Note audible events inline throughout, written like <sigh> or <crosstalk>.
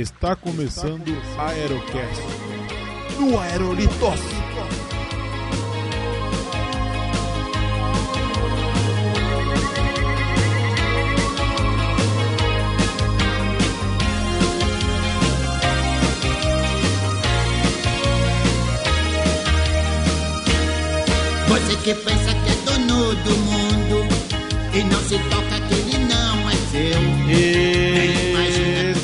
Está começando a Aerocast. No Aerolitos. Você que pensa que é dono do mundo e não se toca que ele não é seu. E...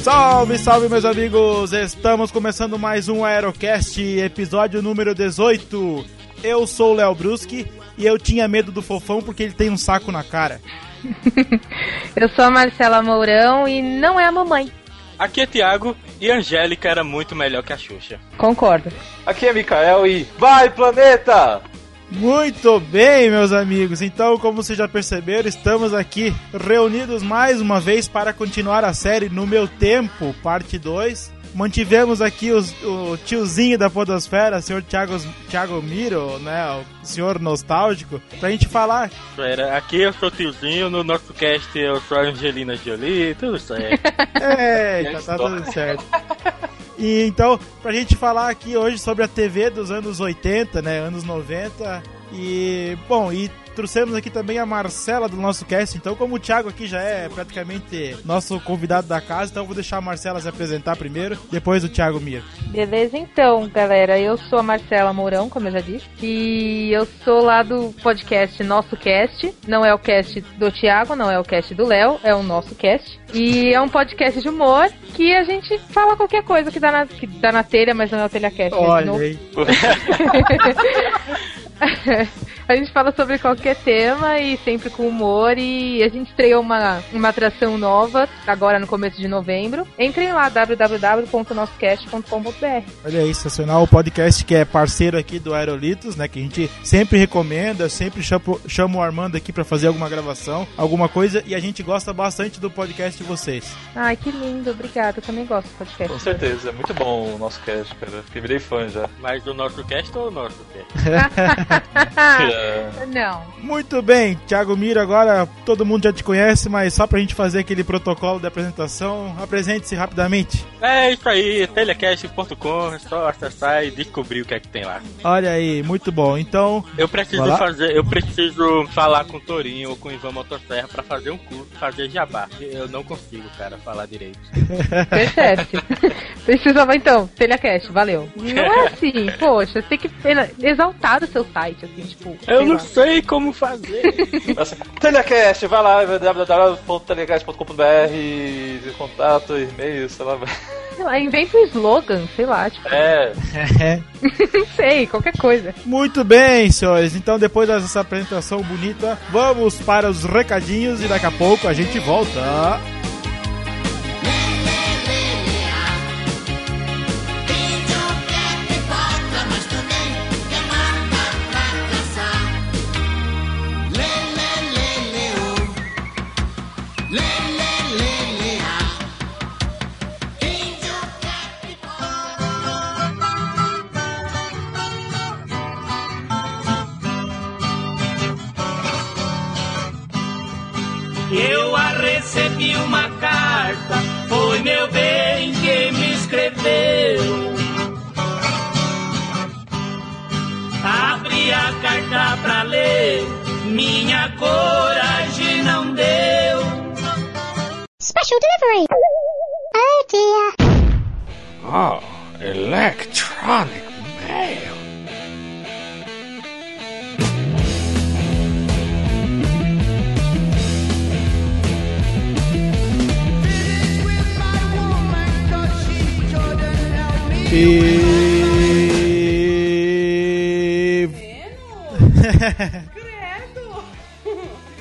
Salve, salve, meus amigos! Estamos começando mais um Aerocast, episódio número 18. Eu sou o Léo Bruschi e eu tinha medo do fofão porque ele tem um saco na cara. <laughs> Eu sou a Marcela Mourão e não é a mamãe. Aqui é Thiago e Angélica era muito melhor que a Xuxa. Concordo. Aqui é Mikael e vai planeta! Muito bem, meus amigos. Então, como vocês já perceberam, estamos aqui reunidos mais uma vez para continuar a série No Meu Tempo, parte 2. Mantivemos aqui os- o tiozinho da podosfera, o senhor Thiago, Thiago Miro, né, o senhor nostálgico, pra gente falar aqui eu sou o tiozinho, no nosso cast eu sou a Angelina Jolie, tudo certo. Eita, <laughs> tá tudo certo. E então, pra gente falar aqui hoje sobre a TV dos anos 80, né, anos 90. E, bom, e trouxemos aqui também a Marcela do nosso cast. Então, como o Thiago aqui já é praticamente nosso convidado da casa, então eu vou deixar a Marcela se apresentar primeiro, depois o Thiago Mir. Beleza, então, galera. Eu sou a Marcela Mourão, como eu já disse. E eu sou lá do podcast Nosso Cast. Não é o cast do Thiago, não é o cast do Léo, é o nosso cast. E é um podcast de humor que a gente fala qualquer coisa que dá na, que dá na telha, mas não é o telhacast. né? Olha aí. <laughs> <laughs> a gente fala sobre qualquer tema e sempre com humor. E a gente estreou uma, uma atração nova agora no começo de novembro. Entrem lá, www.nossocast.com.br. Olha aí, sensacional. O podcast que é parceiro aqui do Aerolitos, né? Que a gente sempre recomenda, sempre chamo, chamo o Armando aqui pra fazer alguma gravação, alguma coisa. E a gente gosta bastante do podcast de vocês. Ai, que lindo, obrigada. Eu também gosto do podcast. Com certeza, é muito bom o nosso cast, cara. Fiquei virei fã já. Mas do nosso cast ou o nosso cast? <laughs> <laughs> Não. Muito bem, Thiago Miro, agora todo mundo já te conhece, mas só pra gente fazer aquele protocolo de apresentação, apresente-se rapidamente. É isso aí, telecast.com, é só acessar e descobrir o que é que tem lá. Olha aí, muito bom. Então, Eu preciso fazer, eu preciso falar com o Torinho ou com o Ivan Motosserra pra fazer um curso, fazer jabá. Eu não consigo, cara, falar direito. <laughs> Percebe-se. <laughs> Precisava então, Telecast, valeu. <laughs> Não é assim, poxa, você tem que exaltar o seu site, assim, tipo. Eu não sei como fazer. <laughs> Telecast, vai lá, www.telecast.com.br, contato, e-mail, sei lá. Sei lá, inventa um slogan, sei lá, tipo, É, <laughs> não sei, qualquer coisa. muito bem, senhores. Então, depois dessa apresentação bonita, vamos para os recadinhos e daqui a pouco a gente volta. Eu a recebi uma carta, foi meu bem quem me escreveu. Abri a carta pra ler, minha coragem não deu. Special delivery. Oh dear. Oh, electronic mail. E... <laughs>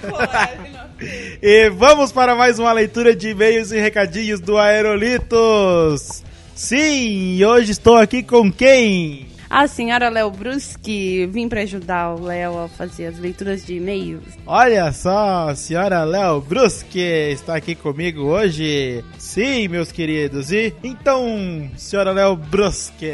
<laughs> e vamos para mais uma leitura de e-mails e recadinhos do Aerolitos. Sim, hoje estou aqui com quem? A senhora Léo Bruschi, vim pra ajudar o Léo a fazer as leituras de e-mails. Olha só, a senhora Léo Brusque está aqui comigo hoje. Sim, meus queridos. E então, senhora Léo Brusque,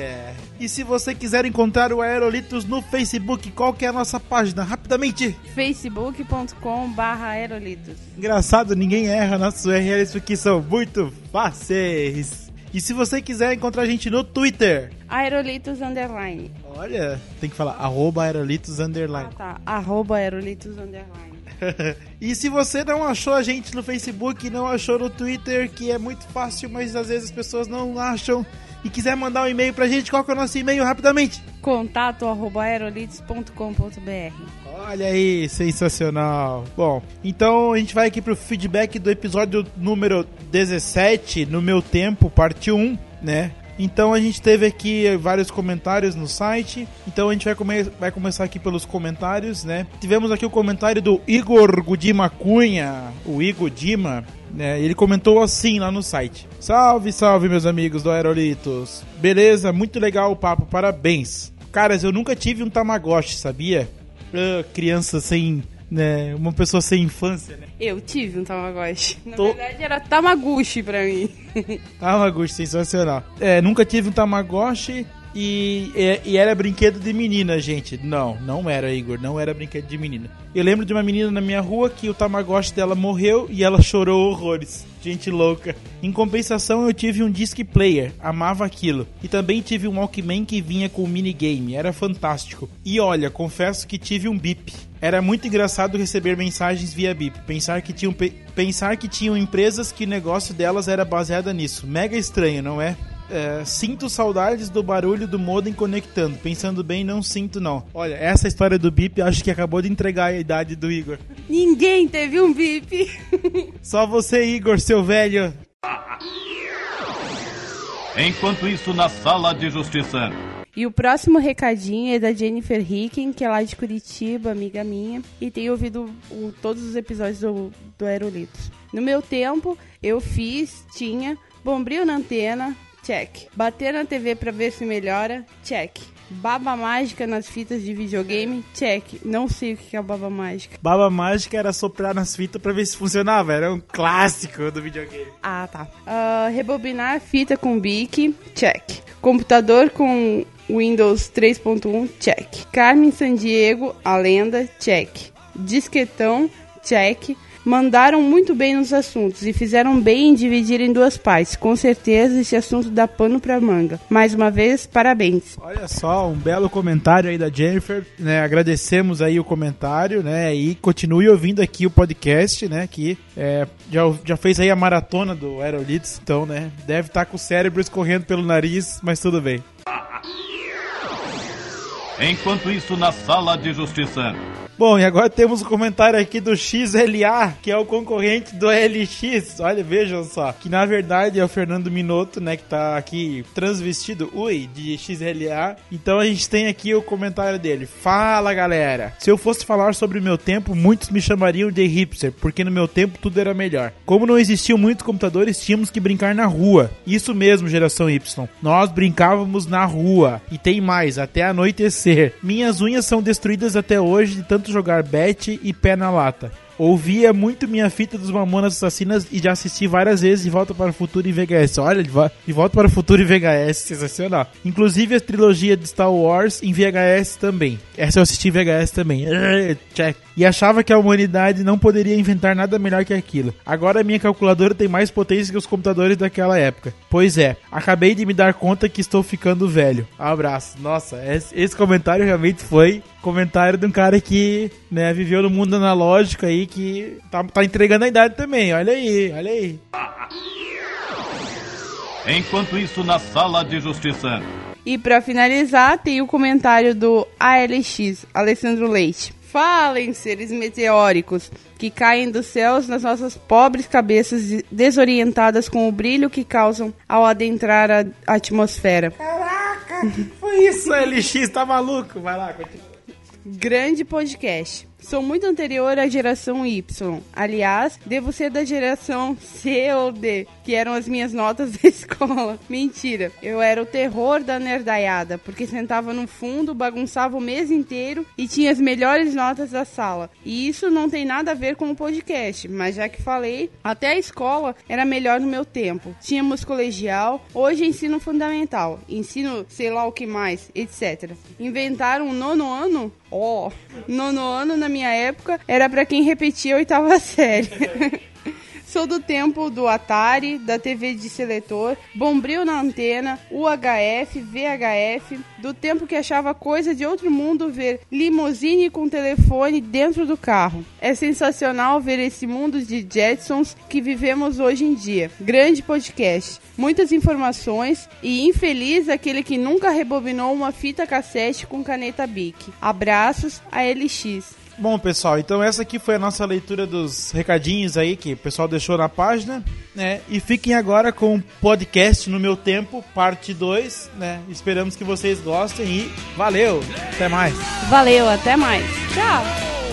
e se você quiser encontrar o Aerolitos no Facebook, qual que é a nossa página? Rapidamente. facebook.com barra aerolitos. Engraçado, ninguém erra nossos URLs porque são muito fáceis. E se você quiser encontrar a gente no Twitter, Aerolitos Underline. olha, tem que falar arroba aerolitos underline. Ah, tá. Arroba Aerolitos Underline. <laughs> e se você não achou a gente no Facebook, não achou no Twitter, que é muito fácil, mas às vezes as pessoas não acham, e quiser mandar um e-mail pra gente, qual que é o nosso e-mail rapidamente? Contato arroba aerolitos.com.br. Olha aí, sensacional. Bom, então a gente vai aqui pro feedback do episódio número 17, no meu tempo, parte 1, né? Então a gente teve aqui vários comentários no site. Então a gente vai, come vai começar aqui pelos comentários, né? Tivemos aqui o comentário do Igor Gudima Cunha, o Igor Dima, né? Ele comentou assim lá no site: Salve, salve, meus amigos do Aerolitos. Beleza, muito legal o papo, parabéns. Caras, eu nunca tive um Tamagotchi, sabia? Ah, criança sem. Né, uma pessoa sem infância, né? Eu tive um Tamagotchi. Na Tô- verdade era Tamaguchi pra mim. <laughs> Tamagotchi, sensacional. É, nunca tive um Tamagotchi e, e, e era brinquedo de menina, gente. Não, não era, Igor, não era brinquedo de menina. Eu lembro de uma menina na minha rua que o Tamagotchi dela morreu e ela chorou horrores. Gente louca. Em compensação, eu tive um disc player, amava aquilo. E também tive um Walkman que vinha com minigame, era fantástico. E olha, confesso que tive um bip. Era muito engraçado receber mensagens via bip. Pensar que tinham, pe- pensar que tinham empresas que o negócio delas era baseado nisso. Mega estranho, não é? É, sinto saudades do barulho do modem conectando. Pensando bem, não sinto não. Olha, essa história do bip acho que acabou de entregar a idade do Igor. Ninguém teve um bip. <laughs> Só você, Igor, seu velho. Enquanto isso, na sala de justiça. E o próximo recadinho é da Jennifer Hicken, que é lá de Curitiba, amiga minha, e tem ouvido o- todos os episódios do, do Aerolitos. No meu tempo, eu fiz, tinha, bombril na antena, check. Bater na TV pra ver se melhora, check. Baba mágica nas fitas de videogame, check. Não sei o que é baba mágica. Baba mágica era soprar nas fitas pra ver se funcionava. Era um clássico do videogame. Ah, tá. Ah, rebobinar fita com bic, check. Computador com Windows 3.1, check. Carmen Sandiego, a lenda, check. Disquetão, check. Mandaram muito bem nos assuntos e fizeram bem em dividir em duas partes. Com certeza esse assunto dá pano pra manga. Mais uma vez, parabéns. Olha só, um belo comentário aí da Jennifer, né? Agradecemos aí o comentário, né? E continue ouvindo aqui o podcast, né? Que é, já, já fez aí a maratona do Aerolitos, então, né? Deve estar com o cérebro escorrendo pelo nariz, mas tudo bem. Enquanto isso, na sala de justiça. Bom, e agora temos o comentário aqui do XLA, que é o concorrente do LX. Olha, vejam só. Que na verdade é o Fernando Minotto, né? Que tá aqui transvestido, ui, de XLA. Então a gente tem aqui o comentário dele. Fala, galera. Se eu fosse falar sobre o meu tempo, muitos me chamariam de hipster, porque no meu tempo tudo era melhor. Como não existiam muitos computadores, tínhamos que brincar na rua. Isso mesmo, geração Y. Nós brincávamos na rua. E tem mais, até anoitecer. Minhas unhas são destruídas até hoje de tanto jogar bet e pé na lata. Ouvia muito minha fita dos Mamonas Assassinas e já assisti várias vezes De Volta para o Futuro em VHS. Olha, De Vo- De Volta para o Futuro em VHS, sensacional. Inclusive a trilogia de Star Wars em VHS também. Essa eu assisti em VHS também. <laughs> Check. E achava que a humanidade não poderia inventar nada melhor que aquilo. Agora a minha calculadora tem mais potência que os computadores daquela época. Pois é, acabei de me dar conta que estou ficando velho. Abraço. Nossa, esse, esse comentário realmente foi comentário de um cara que né, viveu no mundo analógico aí, que tá, tá entregando a idade também. Olha aí, olha aí. Enquanto isso, na sala de justiça. E pra finalizar, tem o comentário do ALX, Alessandro Leite. Falem, seres meteóricos, que caem dos céus nas nossas pobres cabeças de- desorientadas com o brilho que causam ao adentrar a atmosfera. Caraca, foi isso, LX, tá maluco? Vai lá, continua. Grande podcast. Sou muito anterior à geração Y. Aliás, devo ser da geração C ou D, que eram as minhas notas da <laughs> escola. Mentira. Eu era o terror da nerdaiada, porque sentava no fundo, bagunçava o mês inteiro e tinha as melhores notas da sala. E isso não tem nada a ver com o podcast, mas já que falei, até a escola era melhor no meu tempo. Tínhamos colegial, hoje ensino fundamental, ensino sei lá o que mais, etc. Inventaram um nono ano? Ó, nono ano na minha época era pra quem repetia a oitava <laughs> série. <laughs> Sou do tempo do Atari, da TV de seletor, bombril na antena, UHF, VHF, do tempo que achava coisa de outro mundo ver limusine com telefone dentro do carro. É sensacional ver esse mundo de Jetsons que vivemos hoje em dia. Grande podcast, muitas informações e infeliz aquele que nunca rebobinou uma fita cassete com caneta Bic. Abraços a LX. Bom, pessoal, então essa aqui foi a nossa leitura dos recadinhos aí que o pessoal deixou na página, né? E fiquem agora com o podcast No Meu Tempo, parte 2, né? Esperamos que vocês gostem e valeu! Até mais! Valeu, até mais. Tchau.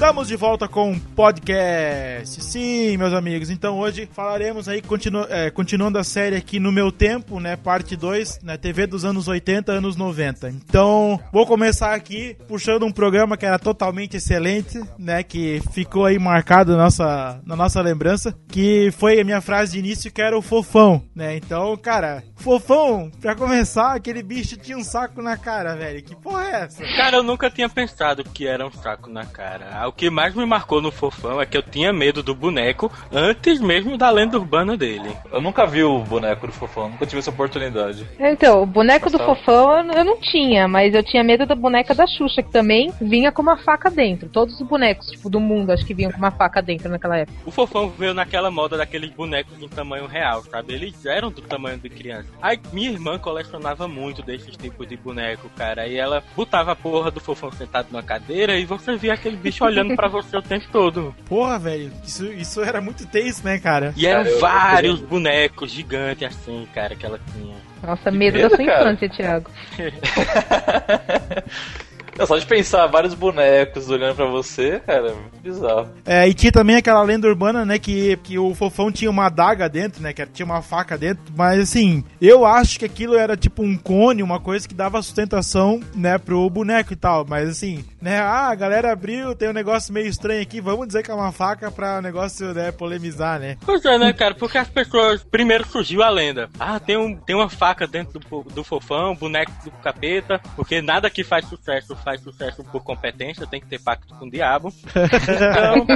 Estamos de volta com o podcast. Sim, meus amigos. Então hoje falaremos aí, continu é, continuando a série aqui no meu tempo, né? Parte 2, né? TV dos anos 80, anos 90. Então, vou começar aqui puxando um programa que era totalmente excelente, né? Que ficou aí marcado na nossa, na nossa lembrança. Que foi a minha frase de início, que era o fofão, né? Então, cara, fofão, pra começar, aquele bicho tinha um saco na cara, velho. Que porra é essa? Cara, eu nunca tinha pensado que era um saco na cara. O que mais me marcou no Fofão é que eu tinha medo do boneco antes mesmo da lenda urbana dele. Eu nunca vi o boneco do Fofão, nunca tive essa oportunidade. Então, o boneco do fofão eu, eu não tinha, mas eu tinha medo da boneca da Xuxa, que também vinha com uma faca dentro. Todos os bonecos, tipo, do mundo, acho que vinham com uma faca dentro naquela época. O Fofão veio naquela moda daqueles bonecos em tamanho real, sabe? Eles eram do tamanho de criança. Aí minha irmã colecionava muito desses tipos de boneco, cara. E ela botava a porra do Fofão sentado numa cadeira e você via aquele bicho olhando <laughs> pra você o tempo todo. Porra, velho, isso, isso era muito tenso, né, cara? E eram Cara, eu- vários bonecos gigantes assim, cara, que ela tinha. Nossa, medo, medo, da sua cara. infância, Thiago. <laughs> Não, só de pensar vários bonecos olhando pra você, cara, é bizarro. É, e tinha também aquela lenda urbana, né, que, que o fofão tinha uma adaga dentro, né, que tinha uma faca dentro, mas assim, eu acho que aquilo era tipo um cone, uma coisa que dava sustentação, né, pro boneco e tal, mas assim, né, ah, a galera abriu, tem um negócio meio estranho aqui, vamos dizer que é uma faca pra o negócio, né, polemizar, né. Pois é, né, cara? Porque as pessoas. Primeiro surgiu a lenda. Ah, tem, um, tem uma faca dentro do, do fofão, boneco do capeta. Porque nada que faz sucesso faz sucesso por competência, tem que ter pacto com o diabo. <laughs> Então,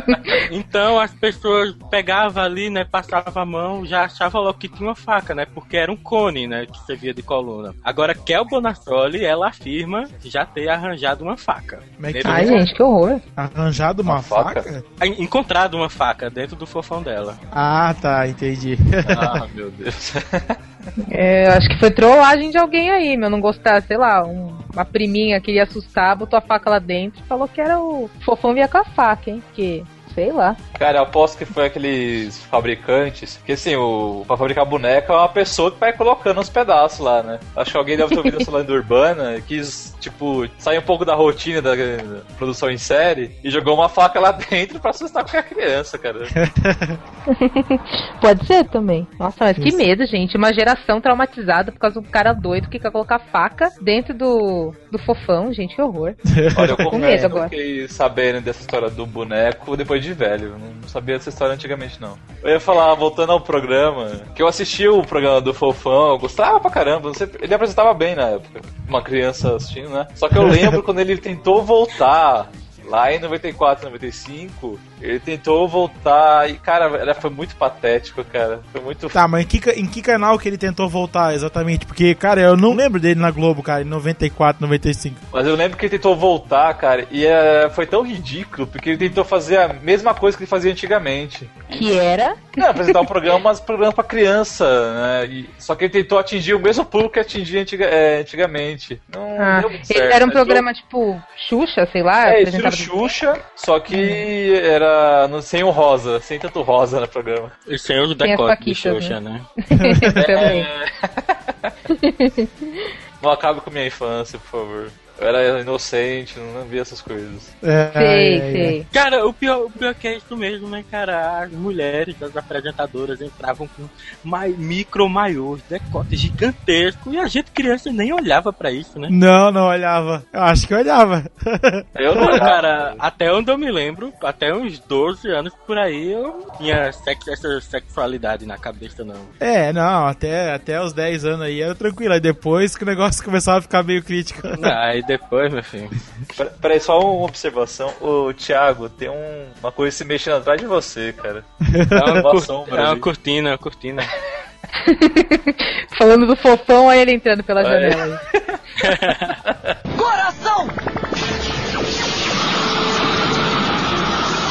então as pessoas pegavam ali, né? Passavam a mão, já achavam logo que tinha uma faca, né? Porque era um cone, né? Que servia de coluna. Agora, Kel Bonassoli, ela afirma já ter arranjado uma faca. Como é que Ai, gente, que horror. Arranjado uma, Uma faca? faca? Encontrado uma faca dentro do fofão dela. Ah, tá, entendi. Ah, meu Deus. <laughs> É, acho que foi trollagem de alguém aí, meu. Não gostar, sei lá, um- uma priminha queria assustar, botou a faca lá dentro e falou que era o fofão via com a faca, hein? Porque, sei lá. Cara, eu aposto que foi aqueles fabricantes. Porque assim, o, pra fabricar boneca é uma pessoa que vai colocando os pedaços lá, né? Acho que alguém deve ter ouvido essa <laughs> lenda urbana e quis, tipo, sair um pouco da rotina da, da produção em série e jogou uma faca lá <laughs> dentro pra assustar qualquer criança, cara. <laughs> Pode ser também. Nossa, mas que medo, gente. Uma geração traumatizada por causa de um cara doido que quer colocar faca dentro do, do fofão, gente, que horror. Olha, eu Com medo agora. fiquei sabendo dessa história do boneco depois de velho. Eu Não sabia dessa história antigamente, não. Eu ia falar, voltando ao programa, que eu assisti o programa do Fofão, gostava pra caramba. Ele apresentava bem na época. Uma criança assistindo, né? Só que eu lembro <laughs> quando ele tentou voltar. Lá em 94, 95, ele tentou voltar e, cara, era, foi muito patético, cara. Foi muito Tá, mas em que, em que canal que ele tentou voltar exatamente? Porque, cara, eu não lembro dele na Globo, cara, em 94, 95. Mas eu lembro que ele tentou voltar, cara, e é, foi tão ridículo, porque ele tentou fazer a mesma coisa que ele fazia antigamente. Que era? Não, apresentar um programa, mas programa pra criança, né? E- só que ele tentou atingir o mesmo público que atingia antiga- é, antigamente. Não Ah, deu muito ele certo, era um programa tipo Xuxa, sei lá. É, apresentava- Xuxa, só que era no, sem o rosa, sem tanto rosa no programa. E sem as decotes de Xuxa, né? <laughs> Também. <laughs> Não acabe com minha infância, por favor. Eu era inocente, não via essas coisas. É, Sei, é, é. sei. Cara, o pior, o pior que é isso mesmo, né, cara? As mulheres, as apresentadoras entravam com mai, micro maiôs, decote gigantesco, e a gente criança nem olhava pra isso, né? Não, não olhava. Eu acho que olhava. <laughs> Eu não cara, até onde eu me lembro, até uns 12 anos por aí, eu tinha sex- essa sexualidade na cabeça, não. É, não, até, até os 10 anos aí era tranquilo. Aí depois que o negócio <laughs> começava a ficar meio crítico. Aí depois, meu filho. Pera- Peraí, só uma observação. O Thiago tem um- uma coisa se mexendo atrás de você, cara. É uma, Uma cur- sombra é uma cortina, uma cortina. <laughs> Falando do fofão, aí ele entrando pela janela. <laughs> aí.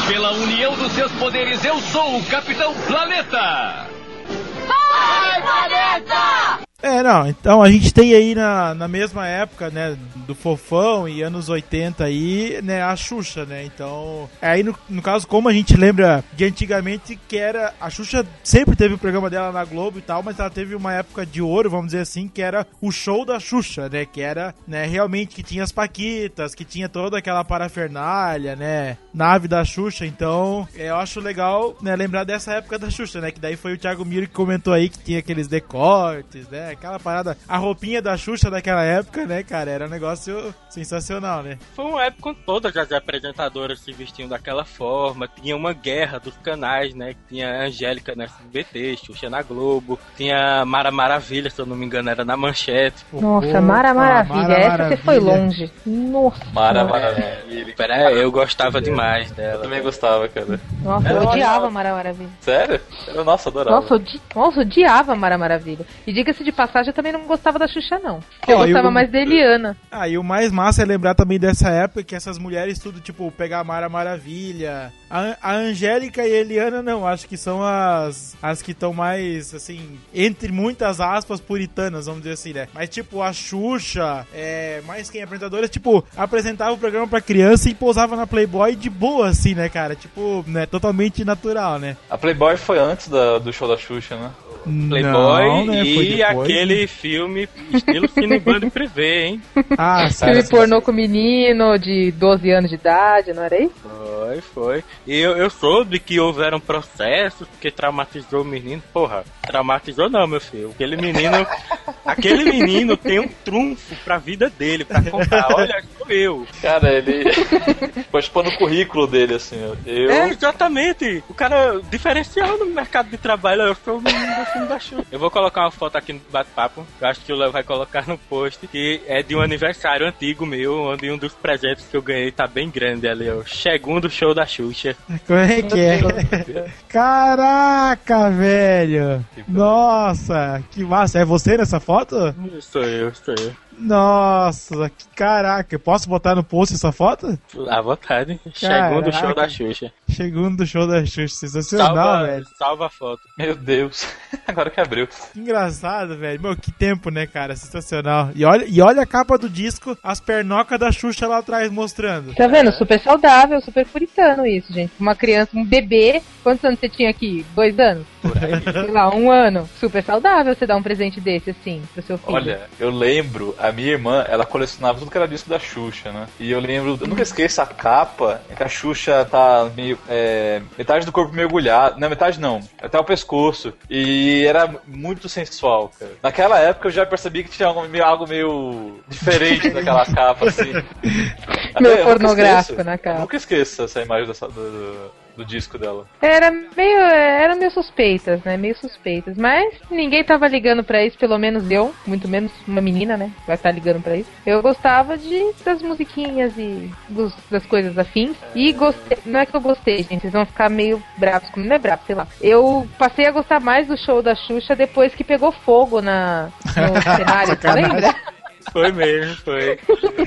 Pela união dos seus poderes, eu sou o Capitão Planeta! É, não, então a gente tem aí na, na mesma época, né, do Fofão e anos 80 aí, né, a Xuxa, né, então, aí no, no caso, como a gente lembra de antigamente, que era, a Xuxa sempre teve o programa dela na Globo e tal, mas ela teve uma época de ouro, vamos dizer assim, que era o show da Xuxa, né, que era, né, realmente que tinha as paquitas, que tinha toda aquela parafernália, né, nave da Xuxa, então, é, eu acho legal, né, lembrar dessa época da Xuxa, né, que daí foi o Thiago Miro que comentou aí que tinha aqueles decortes, né, aquela parada, a roupinha da Xuxa daquela época, né, cara, era um negócio sensacional, né. Foi uma época quando todas as apresentadoras se vestiam daquela forma, tinha uma guerra dos canais, né? Tinha a Angélica na SBT, Xuxa na Globo, tinha Mara Maravilha, se eu não me engano, era na Manchete. Nossa, Mara Maravilha. Mara Essa você foi Maravilha. longe. Nossa. Mara Maravilha. Pera aí, eu gostava demais Eu dela. também gostava, cara. Nossa, eu odiava Mara Maravilha. Sério? Eu, nossa, adorava. Nossa, odi... Nossa, odiava Mara Maravilha. E diga-se de passagem, eu também não gostava da Xuxa, não. Eu e gostava o- mais da Eliana. Ah, e o mais massa é lembrar também dessa época que essas mulheres tudo, tipo, pegar a Mara Maravilha. A, a Angélica e a Eliana, não, acho que são as, as que estão mais, assim, entre muitas aspas, puritanas, vamos dizer assim, né? Mas, tipo, a Xuxa, é, mais quem é apresentadora, tipo, apresentava o programa pra criança e pousava na Playboy de boa, assim, né, cara? Tipo, né, totalmente natural, né? A Playboy foi antes da- do show da Xuxa, né? Playboy Não, né, e aquele filme estilo Cinebando Privê, hein? Ah, Filme sim. pornô com menino de 12 anos de idade, não era isso? Foi, foi. E eu, eu soube que houveram processos que traumatizou o menino. Porra, traumatizou não, meu filho. Aquele menino. <laughs> aquele menino tem um trunfo pra vida dele, pra contar. Olha, sou eu. Cara, ele. <laughs> Pode pôr no currículo dele, assim, ó. Eu. É, exatamente. O cara diferencial no mercado de trabalho. Eu sou filme da Xuxa. Eu vou colocar uma foto aqui no bate-papo. Eu acho que o Léo vai colocar no post. Que é de um aniversário antigo meu, onde um dos presentes que eu ganhei tá bem grande ali, ó. Segundo show da Xuxa. Como é que é? Caraca, velho! Nossa, que massa! É você nessa foto? Sou eu, sou eu. Nossa, que caraca! Posso botar no post essa foto? À vontade. Segundo show Caraca. da Xuxa. Segundo show da Xuxa, sensacional, Salva, velho. salva a foto. Meu Deus. <laughs> Agora que abriu. Que engraçado, velho. Meu, que tempo, né, cara? Sensacional. E olha, e olha a capa do disco, as pernocas da Xuxa lá atrás mostrando. Tá vendo? Super saudável, super puritano isso, gente. Uma criança, um bebê. Quantos anos você tinha aqui? Dois anos? Sei lá, um ano. Super saudável você dar um presente desse, assim, pro seu filho. Olha, eu lembro, a minha irmã, ela colecionava tudo que era disco da Xuxa, né? E eu lembro, eu nunca esqueço a capa, é que a Xuxa tá meio. é, metade do corpo mergulhado. Não, metade não, até o pescoço. E era muito sensual, cara. Naquela época eu já percebi que tinha algo meio, algo meio diferente <laughs> naquela capa, assim. Até Meio pornográfico esqueço. na capa. Eu nunca esqueço essa imagem dessa- do, do- do disco dela. Era meio, eram meio suspeitas, né? Meio suspeitas. Mas ninguém tava ligando pra isso, pelo menos eu, muito menos uma menina, né? Vai estar ligando pra isso. Eu gostava de das musiquinhas e dos- das coisas afins. E gostei. Não é que eu gostei, gente. Vocês vão ficar meio bravos comigo. Não é bravo, sei lá. Eu passei a gostar mais do show da Xuxa depois que pegou fogo na, no <laughs> cenário, você lembra? Foi mesmo, foi.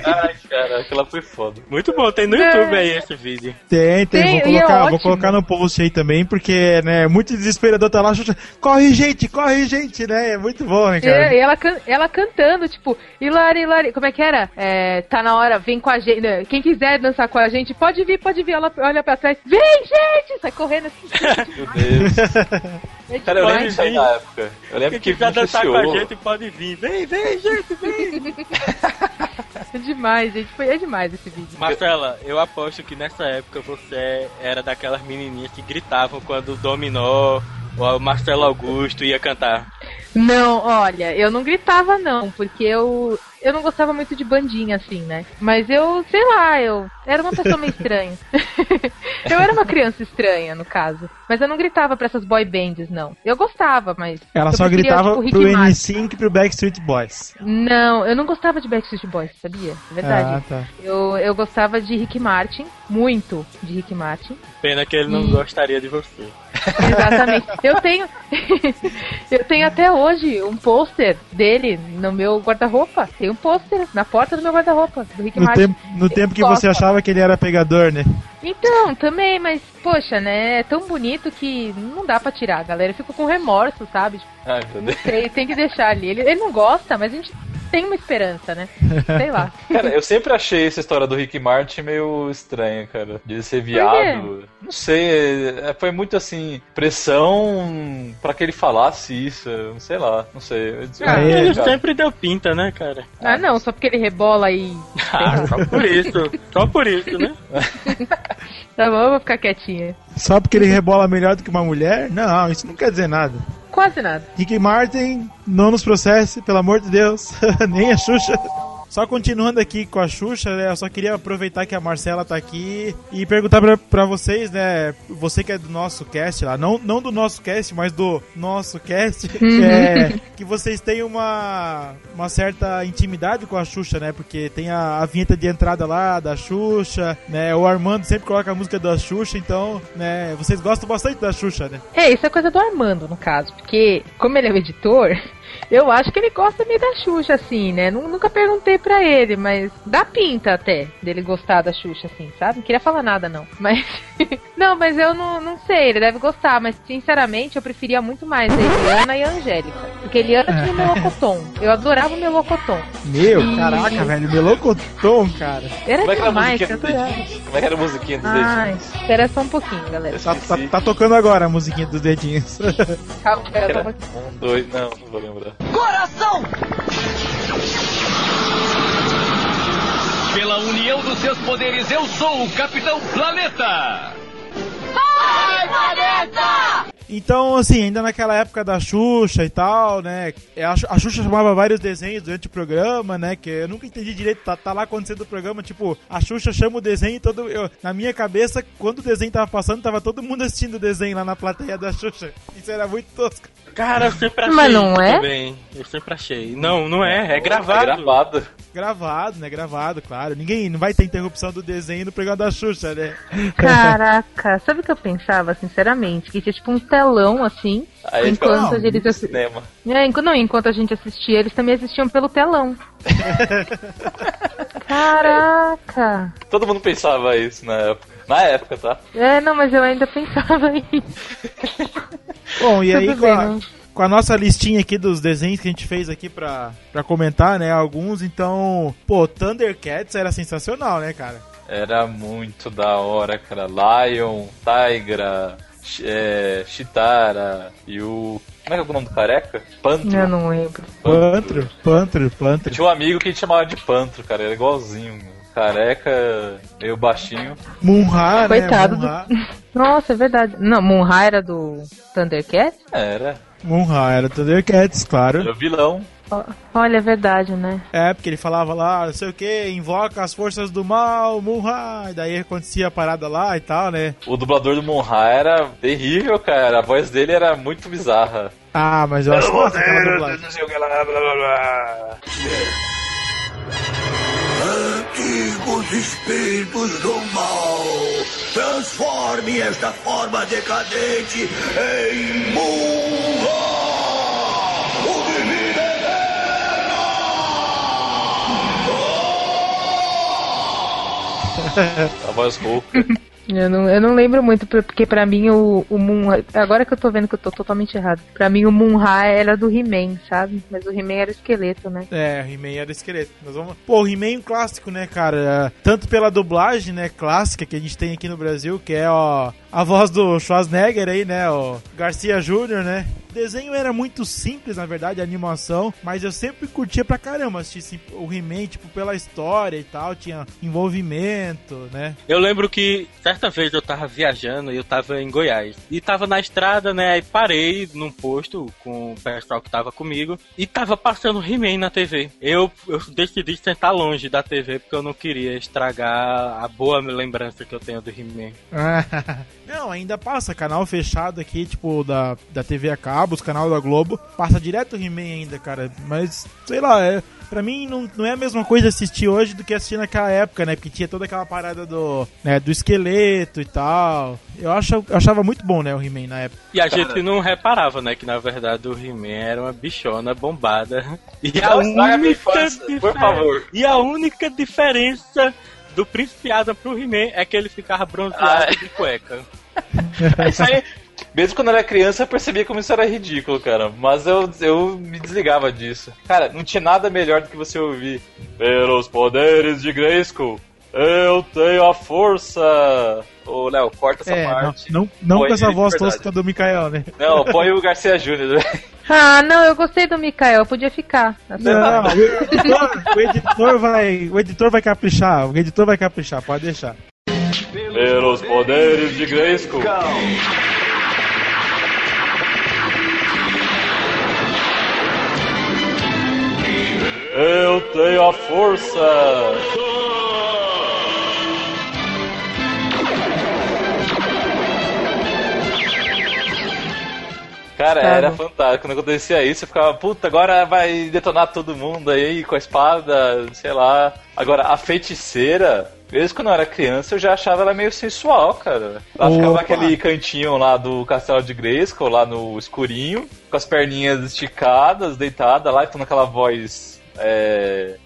Ai, cara, aquela foi foda. Muito bom, tem no YouTube aí esse vídeo. Tem, tem, Tem, vou e é colocar, vou colocar no post aí também, porque, né, é muito desesperador tá lá, Xuxa, corre gente, corre gente, né, é muito bom, né, cara. E ela, can- ela cantando, tipo, Hilari, Hilari, como é que era? É, tá na hora, vem com a gente. né, Quem quiser dançar com a gente, pode vir, pode vir. Ela olha pra trás, vem, gente! Sai correndo assim. <laughs> Meu Deus. <laughs> É Cara, eu lembro disso aí na época. Eu lembro Quem que quiser dançar com a gente pode vir. Vem, vem, gente, vem. <laughs> É demais, gente. Foi é demais esse vídeo. Marcela, eu aposto que nessa época você era daquelas menininhas que gritavam quando o Dominó ou o Marcelo Augusto ia cantar. Não, olha, eu não gritava não, porque eu eu não gostava muito de bandinha assim, né? Mas eu, sei lá, eu era uma pessoa meio estranha. <laughs> eu era uma criança estranha, no caso. Mas eu não gritava pra essas boy bands, não. Eu gostava, mas Ela eu só preferia, gritava tipo, pro Martin. N5 e pro Backstreet Boys. Não, eu não gostava de Backstreet Boys, sabia? É verdade. Ah, tá. Eu, eu gostava de Rick Martin, muito de Rick Martin. Pena que ele não gostaria de você. <laughs> Exatamente. Eu tenho. <laughs> eu tenho até hoje um pôster dele no meu guarda-roupa. Tem um pôster na porta do meu guarda-roupa, do Rick No Martin. tempo, no tempo que você achava que ele era pegador, né? Então, também, mas, poxa, né? É tão bonito que não dá pra tirar, galera. Eu fico com remorso, sabe? Ai, meu Deus. sei, tem que deixar ali. Ele, ele não gosta, mas a gente tem uma esperança, né? <laughs> Sei lá. Cara, eu sempre achei essa história do Rick Martin meio estranha, cara. De ser viado. Não sei, é, foi muito assim, pressão pra que ele falasse isso, não sei lá, não sei. Ah, "Ah, Ele cara." sempre deu pinta, né, cara? Ah, não, só porque ele rebola e. <laughs> Ah, só por isso. Só por isso, né? <laughs> Tá bom, eu vou ficar quietinha. Só porque ele rebola melhor do que uma mulher? Não, isso não quer dizer nada. Quase nada. Rick Martin, não nos processe, pelo amor de Deus. <laughs> Nem a Xuxa. Só continuando aqui com a Xuxa, né, eu só queria aproveitar que a Marcela tá aqui e perguntar pra, pra vocês, né? Você que é do nosso cast lá, não, não do nosso cast, mas do nosso cast, <laughs> é, que vocês têm uma, uma certa intimidade com a Xuxa, né? Porque tem a, a vinheta de entrada lá da Xuxa, né? O Armando sempre coloca a música da Xuxa, então, né? Vocês gostam bastante da Xuxa, né? É, isso é coisa do Armando, no caso. Porque, como ele é o editor, <laughs> eu acho que ele gosta meio da Xuxa, assim, né? Nu- Nunca perguntei pra ele, mas dá pinta até dele gostar da Xuxa, assim, sabe? Não queria falar nada, não. <laughs> Mas. não, mas eu não, não sei, ele deve gostar, mas sinceramente eu preferia muito mais a Eliana e a Angélica. Porque a Eliana tinha o melocotom. Eu adorava o melocotom. Meu, E- caraca, velho, melocotom, cara. Era Como é que era a demais, musiquinha adorava. dedinhos? Como é que era a musiquinha dos Ai, dedinhos? espera só um pouquinho, galera. Tá, tá, tá tocando agora a musiquinha dos dedinhos. Calma, um um, dois, não, não vou lembrar. Coração! Pela união dos seus poderes, eu sou o Capitão Planeta! Vai, planeta! Então, assim, ainda naquela época da Xuxa e tal, né? é, A Xu- a Xuxa chamava vários desenhos durante o programa, né? Que eu nunca entendi direito, tá, tá lá acontecendo o programa, tipo, a Xuxa chama o desenho e todo. Eu, na minha cabeça, quando o desenho tava passando, tava todo mundo assistindo o desenho lá na plateia da Xuxa. Isso era muito tosco. Cara, eu sempre achei Mas não é? também. Eu sempre achei. Não, não é. É gravado. É gravado. Gravado, né? Gravado, claro. Ninguém não vai ter interrupção do desenho no programa da Xuxa, né? Caraca, sabe o que eu pensava, sinceramente? Que tinha tipo um telão assim. Aí enquanto a gente assi- cinema. É, enquanto, não, enquanto a gente assistia, eles também assistiam pelo telão. <laughs> Caraca! Todo mundo pensava isso na época. Na época, tá? É, não, mas eu ainda pensava <laughs> isso. Bom, e aí com a, com a nossa listinha aqui dos desenhos que a gente fez aqui pra, pra comentar, né? Alguns, então. Pô, Thundercats era sensacional, né, cara? Era muito da hora, cara. Lion, Tigra, é, Chitara e o. Como é que é o nome do careca? Pantro. Eu não lembro. Pantro, Pantro, Pantro. tinha um amigo que a gente chamava de Pantro, cara. Era igualzinho. Careca, meio baixinho. Munra, né? Coitado Munra. do. <laughs> Nossa, é verdade. Não, Munra era do Thundercat? Era. Munra era Thundercats, Era claro. o vilão. Olha, é verdade, né? É, porque ele falava lá, não sei o que, invoca as forças do mal, Munra. E daí acontecia a parada lá e tal, né? O dublador do Monra era terrível, cara. A voz dele era muito bizarra. Ah, mas eu acho aquela dublagem. Não sei o que lá, blá blá blá. Antigos espíritos do mal, transforme esta forma decadente em Munra, A voz rouca. <laughs> Eu não, eu não lembro muito, por- porque pra mim o, o Moon. Agora que eu tô vendo que eu tô totalmente errado. Pra mim o Moon-Ra era do He-Man, sabe? Mas o He-Man era esqueleto, né? É, o He-Man era esqueleto. Nós vamos... Pô, o He-Man é um clássico, né, cara? Tanto pela dublagem, né, clássica que a gente tem aqui no Brasil, que é ó, a voz do Schwarzenegger aí, né? O Garcia Júnior, né? O desenho era muito simples, na verdade, a animação, mas eu sempre curtia pra caramba assistir assim, o He-Man, tipo, pela história e tal, tinha envolvimento, né? Eu lembro que certa vez eu tava viajando e eu tava em Goiás. E tava na estrada, né? Aí parei num posto com o pessoal que tava comigo e tava passando He-Man na TV. Eu, eu decidi sentar longe da TV porque eu não queria estragar a boa lembrança que eu tenho do He-Man. <laughs> Não, ainda passa canal fechado aqui, tipo, da, da TV a cabo, os canal da Globo. Passa direto o He-Man ainda, cara. Mas, sei lá, é, pra mim não, não é a mesma coisa assistir hoje do que assistir naquela época, né? Porque tinha toda aquela parada do, né, do esqueleto e tal. Eu, acho, eu achava muito bom, né, o He-Man na época. E a gente não reparava, né, que na verdade o He-Man era uma bichona bombada. E a minha única por favor. E a única diferença do Príncipe Adam pro He-Man é que ele ficava bronzeado Ah. de cueca. <laughs> Isso aí, mesmo quando eu era criança, eu percebia como isso era ridículo, cara. Mas eu, eu me desligava disso. Cara, não tinha nada melhor do que você ouvir. Pelos poderes de Grayskull, eu tenho a força. Ô, Léo, corta essa É, não, parte. não, não Põe com essa voz tosca do Mikael, né? Não, põe o Garcia Júnior. <laughs> Ah, não, eu gostei do Mikael, podia ficar. Não, o editor, o editor vai, o editor vai caprichar, o editor vai caprichar, pode deixar. Pelos poderes de Grayskull. Eu tenho a força. Cara, Tá era fantástico. Quando acontecia isso, eu ficava, puta, agora vai detonar todo mundo aí com a espada, sei lá. Agora, a feiticeira, mesmo quando eu era criança, eu já achava ela meio sensual, cara. Ela ficava Opa. naquele cantinho lá do castelo de Grayskull, lá no escurinho, com as perninhas esticadas, deitada lá, e com aquela voz. É.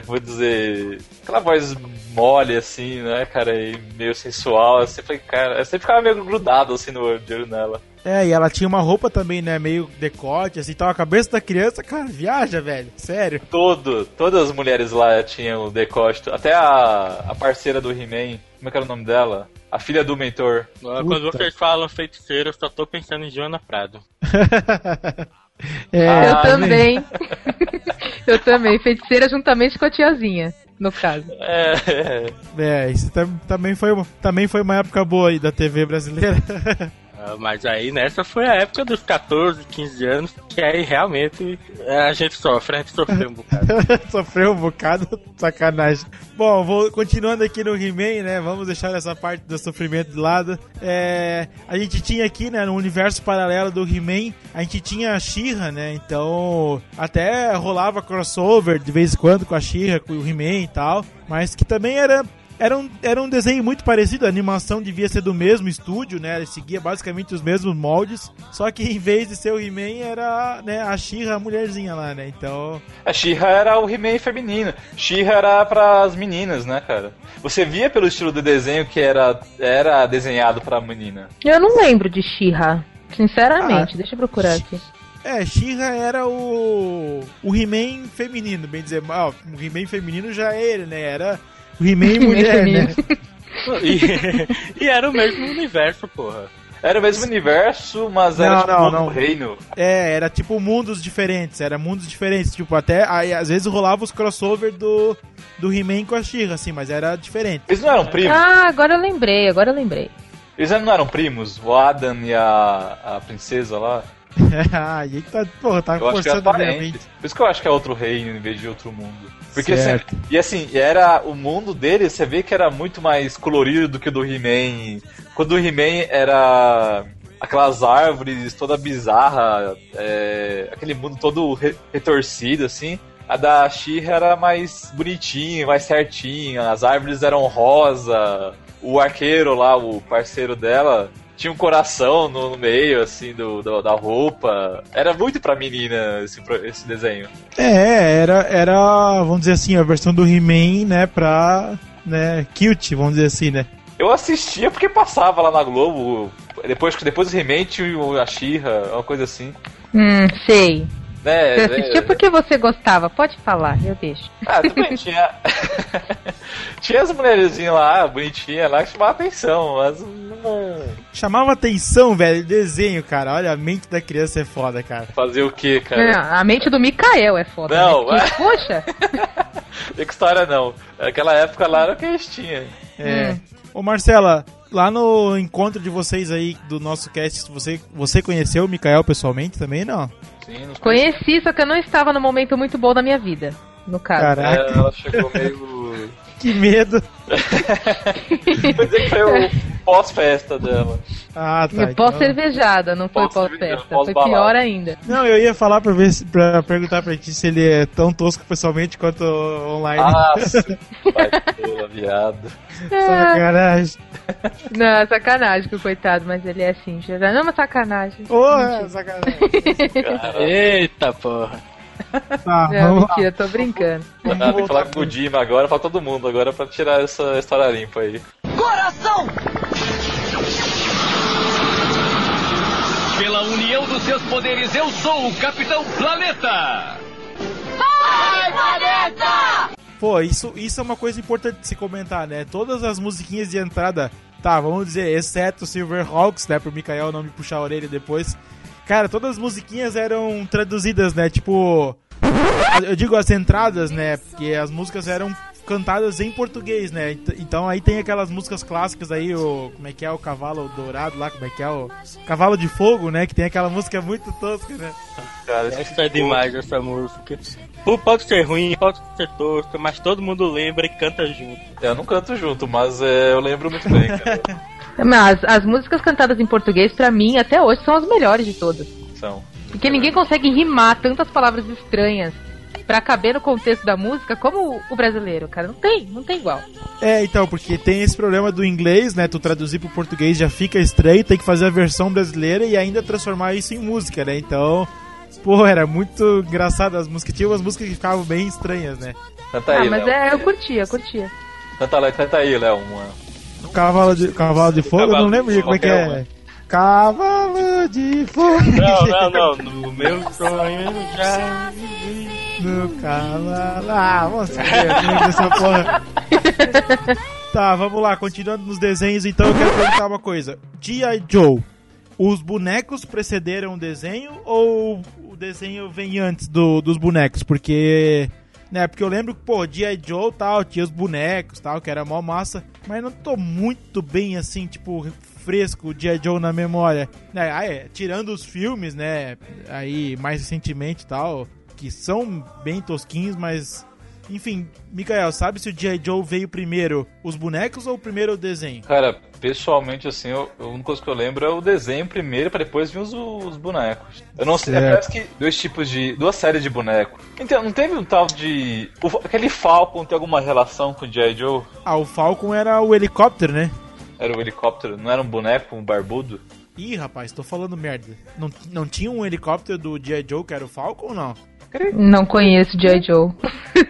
Como é que eu vou dizer? Aquela voz mole, assim, né, cara, e meio sensual, assim, eu falei, cara, eu sempre ficava meio grudado, assim, no olho nela. É, e ela tinha uma roupa também, né, meio decote, assim, então a cabeça da criança, cara, viaja, velho, sério. Todo, todas as mulheres lá tinham o decote, até a, a parceira do He-Man, como é que era o nome dela? A filha do mentor. Quando vocês falam feiticeiro, eu só tô pensando em Joana Prado. <laughs> É, eu Ah, também. eu também. Feiticeira juntamente com a tiazinha, no caso. É, é. É, isso tam- também foi, uma- também foi uma época boa aí da TV brasileira. <laughs> Ah, Mas aí nessa foi a época dos 14, 15 anos, que aí realmente é, a gente sofre, a gente sofreu um bocado. <laughs> Sofreu um bocado, sacanagem. Bom, vou continuando aqui no He-Man, né? Vamos deixar essa parte do sofrimento de lado. É, a gente tinha aqui, né, no universo paralelo do He-Man, a gente tinha a She-Ra, né? Então, até rolava crossover de vez em quando com a She-Ra, com o He-Man e tal, mas que também era era um, era um desenho muito parecido, a animação devia ser do mesmo estúdio, né? Ele seguia basicamente os mesmos moldes, só que em vez de ser o He-Man era né, a She-Ra, a mulherzinha lá, né? Então, A She-Ra era o He-Man feminino. She-Ra era pras meninas, né, cara? Você via pelo estilo do desenho que era, era desenhado pra menina. Eu não lembro de She-Ra. Sinceramente, deixa eu procurar aqui. É, She-Ra era o. o He-Man feminino, bem dizer. Ah, o He-Man feminino já é ele, né? Era o He-Man mulher, né? <laughs> E, e era o mesmo universo, porra. Era o mesmo universo, mas era Não, tipo não, outro não. reino. É, era tipo mundos diferentes, era mundos diferentes. Tipo, até. Aí, às vezes rolava os crossover do, do He-Man com a She-Ra, assim, mas era diferente. Eles não eram primos? Ah, agora eu lembrei, agora eu lembrei. Eles não eram primos? O Adam e a, a princesa lá? ah, e aí tá, porra, tá Eu acho que era forçando a minha parente. mente. Por isso que eu acho que é outro reino em vez de outro mundo. Porque Certo. assim, e assim, era o mundo dele, você vê que era muito mais colorido do que o do He-Man. Quando o He-Man era aquelas árvores toda bizarra, é, aquele mundo todo re- retorcido assim. A da She-Ra era mais bonitinho, mais certinho, as árvores eram rosa, o arqueiro lá, o parceiro dela, tinha um coração no, no meio, assim, do, do- da roupa. Era muito pra menina esse, esse desenho. É, era, era, vamos dizer assim, a versão do He-Man, né, pra. né, cute, vamos dizer assim, né? Eu assistia porque passava lá na Globo. Depois, depois do He-Man tinha o- a She-Ra, uma coisa assim. Hum, sei. Né, Você né? assistiu porque você gostava. Pode falar, eu deixo. Ah, tudo bem, tinha. <laughs> tinha as mulherzinhas lá, bonitinhas lá, que chamavam atenção, mas não Chamava atenção, velho, desenho, cara. Olha, a mente da criança é foda, cara. Fazer o quê, É, cara? a mente do Mikael é foda. Não, né? é. Que, poxa, <laughs> Que história não. Aquela época lá era o que a gente tinha. É. Ô, Marcela, lá no encontro de vocês aí do nosso cast, você, você conheceu o Mikael pessoalmente também, não? Sim, nos conheci, só que eu não estava no momento muito bom da minha vida. No caso. Caraca, É, ela chegou meio. Que medo. <laughs> Vou dizer que foi o pós-festa dela. Ah, tá. Pós então- cervejada, não foi Pós-cervejada, pós-festa. Foi pós-balada. pior ainda. Não, eu ia falar pra, ver se, pra perguntar pra ti se ele é tão tosco pessoalmente quanto online. <laughs> Nossa, vai pula, viado. Sacanagem. Não, sacanagem com o coitado, mas ele é assim, já não é uma sacanagem. Porra, sacanagem. Eita porra. <laughs> Tá, Não, lá. mentira, tô brincando. Ah, tem que falar com o Dima agora, pra todo mundo agora, pra tirar essa história limpa aí. Pela união dos seus poderes, eu sou o Capitão Planeta! Pô, isso, isso é uma coisa importante de se comentar, né? Todas as musiquinhas de entrada, tá, vamos dizer, exceto Silverhawks, né? Pro Mikael não me puxar a orelha depois. Cara, todas as musiquinhas eram traduzidas, né? Tipo. Eu digo as entradas, né? Porque as músicas eram cantadas em português, né? Ent- Então aí tem aquelas músicas clássicas aí, o. Como é que é? O Cavalo Dourado lá, como é que é? O Cavalo de Fogo, né? Que tem aquela música muito tosca, né? Cara, Essa é demais, essa música. Pode ser ruim, pode ser tosca, mas todo mundo lembra e canta junto. Eu não canto junto, mas é, eu lembro muito bem, cara. <laughs> Mas as músicas cantadas em português, pra mim, até hoje, são as melhores de todas. São. Porque ninguém consegue rimar tantas palavras estranhas pra caber no contexto da música como o brasileiro, cara. Não tem, não tem igual. É, então, porque tem esse problema do inglês, né? Tu traduzir pro português já fica estranho, tem que fazer a versão brasileira e ainda transformar isso em música, né? Então, pô, era muito engraçado as músicas. Tinha umas músicas que ficavam bem estranhas, né? Canta ah, aí, mas Léo. é, eu curtia, eu curtia. Canta, lá- canta aí, Léo. Uma... Cavalo de, cavalo de fogo, eu Cavalo não de lembro de como é que é. uma. Cavalo de fogo. Não, não, <laughs> não. No meu sonho eu já vivi. No cavalo. Ah, vamos ver, eu não lembro dessa porra. <laughs> Tá, vamos lá, continuando nos desenhos, então eu quero perguntar uma coisa. G.I. Joe, os bonecos precederam o desenho ou o desenho vem antes do, dos bonecos? Porque. Né, porque eu lembro que, pô, G.I. Joe tal, tinha os bonecos tal, que era mó massa, mas não tô muito bem assim, tipo, fresco o G.I. Joe na memória. Né, ah, é, tirando os filmes, né, aí mais recentemente tal, que são bem tosquinhos, mas. Enfim, Mikael, sabe se o G.I. Joe veio primeiro os bonecos ou primeiro o desenho? Cara, pessoalmente, assim, eu, a única coisa que eu lembro é o desenho primeiro, pra depois vir os, os bonecos. Eu não sei, é, parece que dois tipos de. duas séries de bonecos. Então, não teve um tal de. o- aquele Falcon tem alguma relação com o G.I. Joe? Ah, o Falcon era o helicóptero, né? Era o helicóptero, não era um boneco, um barbudo? Ih, rapaz, tô falando merda. Não, não tinha um helicóptero do G.I. Joe que era o Falcon ou não? Não conheço J. Joe.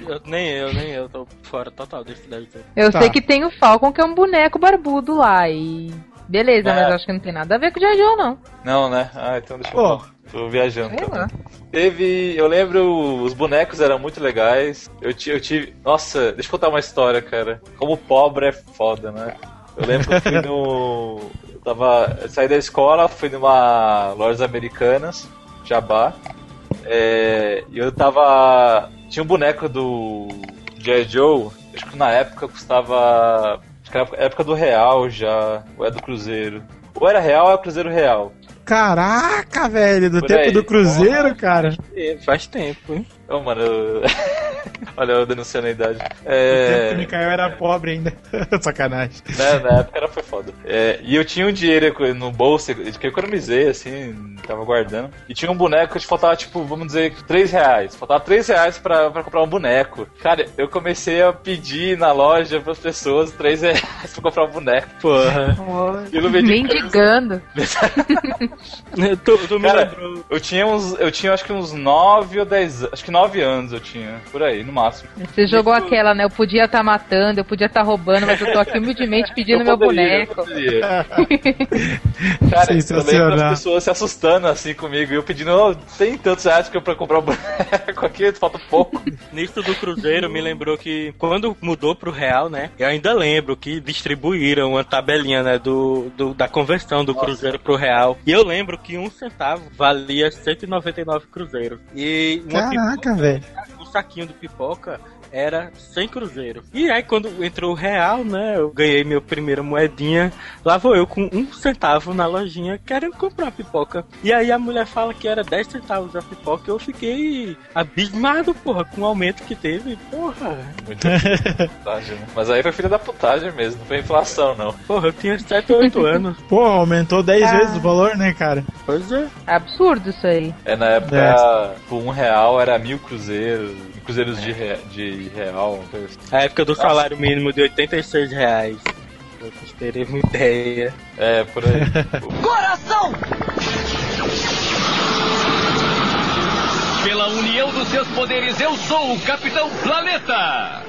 Eu- nem eu, nem eu, tô fora total desse daí. Eu Tá. sei que tem o Falcon, que é um boneco barbudo lá, e. Beleza, É. mas acho que não tem nada a ver com o J. Joe, não. Não, né? Ah, então deixa Pô. eu. Tô viajando. Lá. Teve. Eu lembro, os bonecos eram muito legais. Eu, eu tive. Nossa, deixa eu contar uma história, cara. Como pobre é foda, né? Eu lembro que eu fui no. Eu tava. eu saí da escola, fui numa lojas americanas, Jabá. É, E eu tava. Tinha um boneco do G.I. Joe, acho que na época custava. Acho que era época do Real já, ou é do Cruzeiro. Ou era Real ou era Cruzeiro Real. Caraca, velho, do Por tempo aí. do Cruzeiro, cara. É, Faz tempo, hein? Ô, mano, eu... <laughs> <laughs> olha eu denunciando a idade. O tempo que É... o Mikael era pobre ainda. <laughs> Sacanagem. né, na época era foi foda. É, e eu tinha um dinheiro no bolso que eu economizei, assim, tava guardando. E tinha um boneco que faltava, tipo, vamos dizer, 3 reais. Faltava 3 reais pra, pra comprar um boneco. Cara, eu comecei a pedir na loja pras pessoas 3 reais pra comprar um boneco. Porra. E eu vendi Mendigando. <laughs> tu, tu me Cara, lembrou. eu tinha uns. Eu tinha acho que uns 9 ou 10 Acho que 9 anos eu tinha. Por aí, no máximo. Você jogou aquela, né? Eu podia estar matando, eu podia estar roubando, mas eu tô aqui humildemente pedindo Eu meu poderia, eu boneco. <laughs> Cara, eu lembro das pessoas se assustando assim comigo. E eu pedindo, oh, tem tantos reais que eu pra comprar o <laughs> boneco aqui, falta pouco. Nisso do Cruzeiro me lembrou que quando mudou pro Real, né? Eu ainda lembro que distribuíram uma tabelinha, né? Do, do- da conversão do Cruzeiro pro Real. E eu lembro que um centavo valia 199 cruzeiros. E Caraca, velho. Saquinho de pipoca era 100 cruzeiros. E aí quando entrou o real, né, eu ganhei minha primeira moedinha, lá vou eu com um centavo na lojinha querendo comprar pipoca. E aí a mulher fala que era 10 centavos a pipoca eu fiquei abismado, porra, com o aumento que teve, porra. Muito putagem, né? Mas aí foi filha da putagem mesmo, não foi inflação, não. Porra, eu tinha 7 ou 8 anos. Pô, aumentou 10 Ah. vezes o valor, né, cara? Pois é. Absurdo isso aí. É, na época, por um real era mil cruzeiros, cruzeiros de, rea- de real. A época do salário mínimo de 86 reais. Vocês terem uma ideia. É, por aí. <laughs> Coração! Pela união dos seus poderes, eu sou o Capitão Planeta!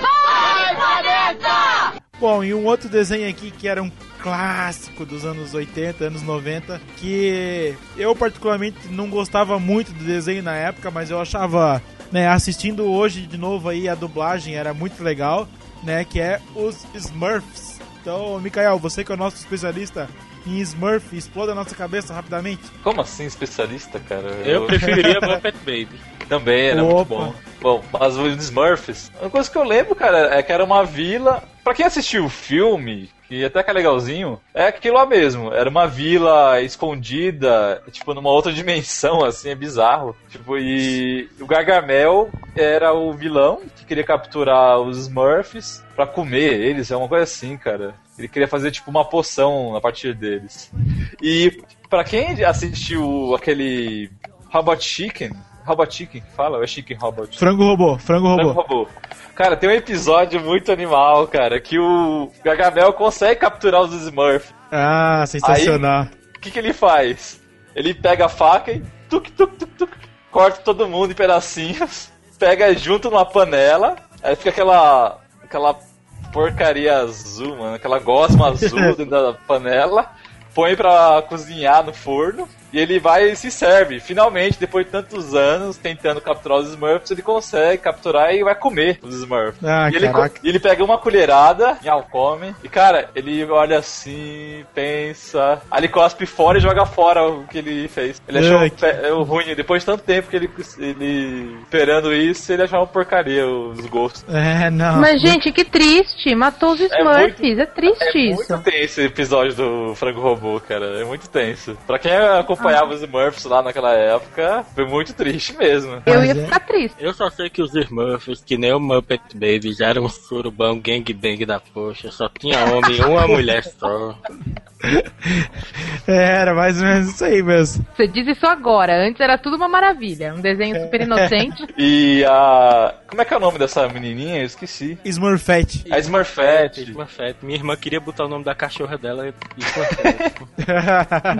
Vai, planeta! Bom, e um outro desenho aqui que era um clássico dos anos 80, anos 90, que eu particularmente não gostava muito do desenho na época, mas eu achava, né, assistindo hoje de novo aí a dublagem era muito legal, né, que é os Smurfs. Então, Mikael, você que é o nosso especialista em Smurf, exploda a nossa cabeça rapidamente. Como assim, especialista, cara? Eu preferiria Muppet <laughs> Baby. Também era Opa. muito bom. Bom, mas os Smurfs. Uma coisa que eu lembro, cara, é que era uma vila. Pra quem assistiu o filme, que até que é legalzinho, é aquilo lá mesmo. Era uma vila escondida, tipo, numa outra <laughs> dimensão, assim, é bizarro. Tipo, e o Gargamel era o vilão que queria capturar os Smurfs pra comer eles, é uma coisa assim, cara. Ele queria fazer, tipo, uma poção a partir deles. E pra quem assistiu aquele Robot Chicken, Robot Chicken fala? Ou é Chicken Robot? Frango robô, frango Frango robô. robô. Cara, tem um episódio muito animal, cara, que o Gargamel consegue capturar os Smurfs. Ah, sensacional. O que, que ele faz? Ele pega a faca e tuk, tuk, tuk, tuk, corta todo mundo em pedacinhos, <laughs> pega junto numa panela, aí fica aquela aquela porcaria azul, mano, aquela gosma azul <laughs> dentro da panela, põe pra cozinhar no forno e ele vai e se serve. Finalmente, depois de tantos anos tentando capturar os Smurfs, ele consegue capturar e vai comer os Smurfs. Ah, e ele, e ele pega uma colherada, e come, e cara, ele olha assim, pensa, aí ele cospe fora e joga fora o que ele fez. Ele achou é, o ruim, depois de tanto tempo que ele, ele esperando isso, ele achou uma porcaria os gostos. É, não. Mas, gente, que triste. Matou os Smurfs. É, triste É isso. muito tenso esse episódio do Frango Robô, cara. É muito tenso. Pra quem acompanhava os Smurfs lá naquela época, foi muito triste mesmo. Eu ia é- ficar triste. Eu só sei que os Smurfs, que nem o Muppet Baby, já eram um surubão gangbang da poxa. Só tinha homem e uma mulher só. <laughs> É, era mais ou menos isso aí mesmo. Você diz isso agora. Antes era tudo uma maravilha. Um desenho super inocente. <laughs> E a. Como é que é o nome dessa menininha? Eu esqueci. Smurfette. A Smurfette. Smurfette. Minha irmã queria botar o nome da cachorra dela e.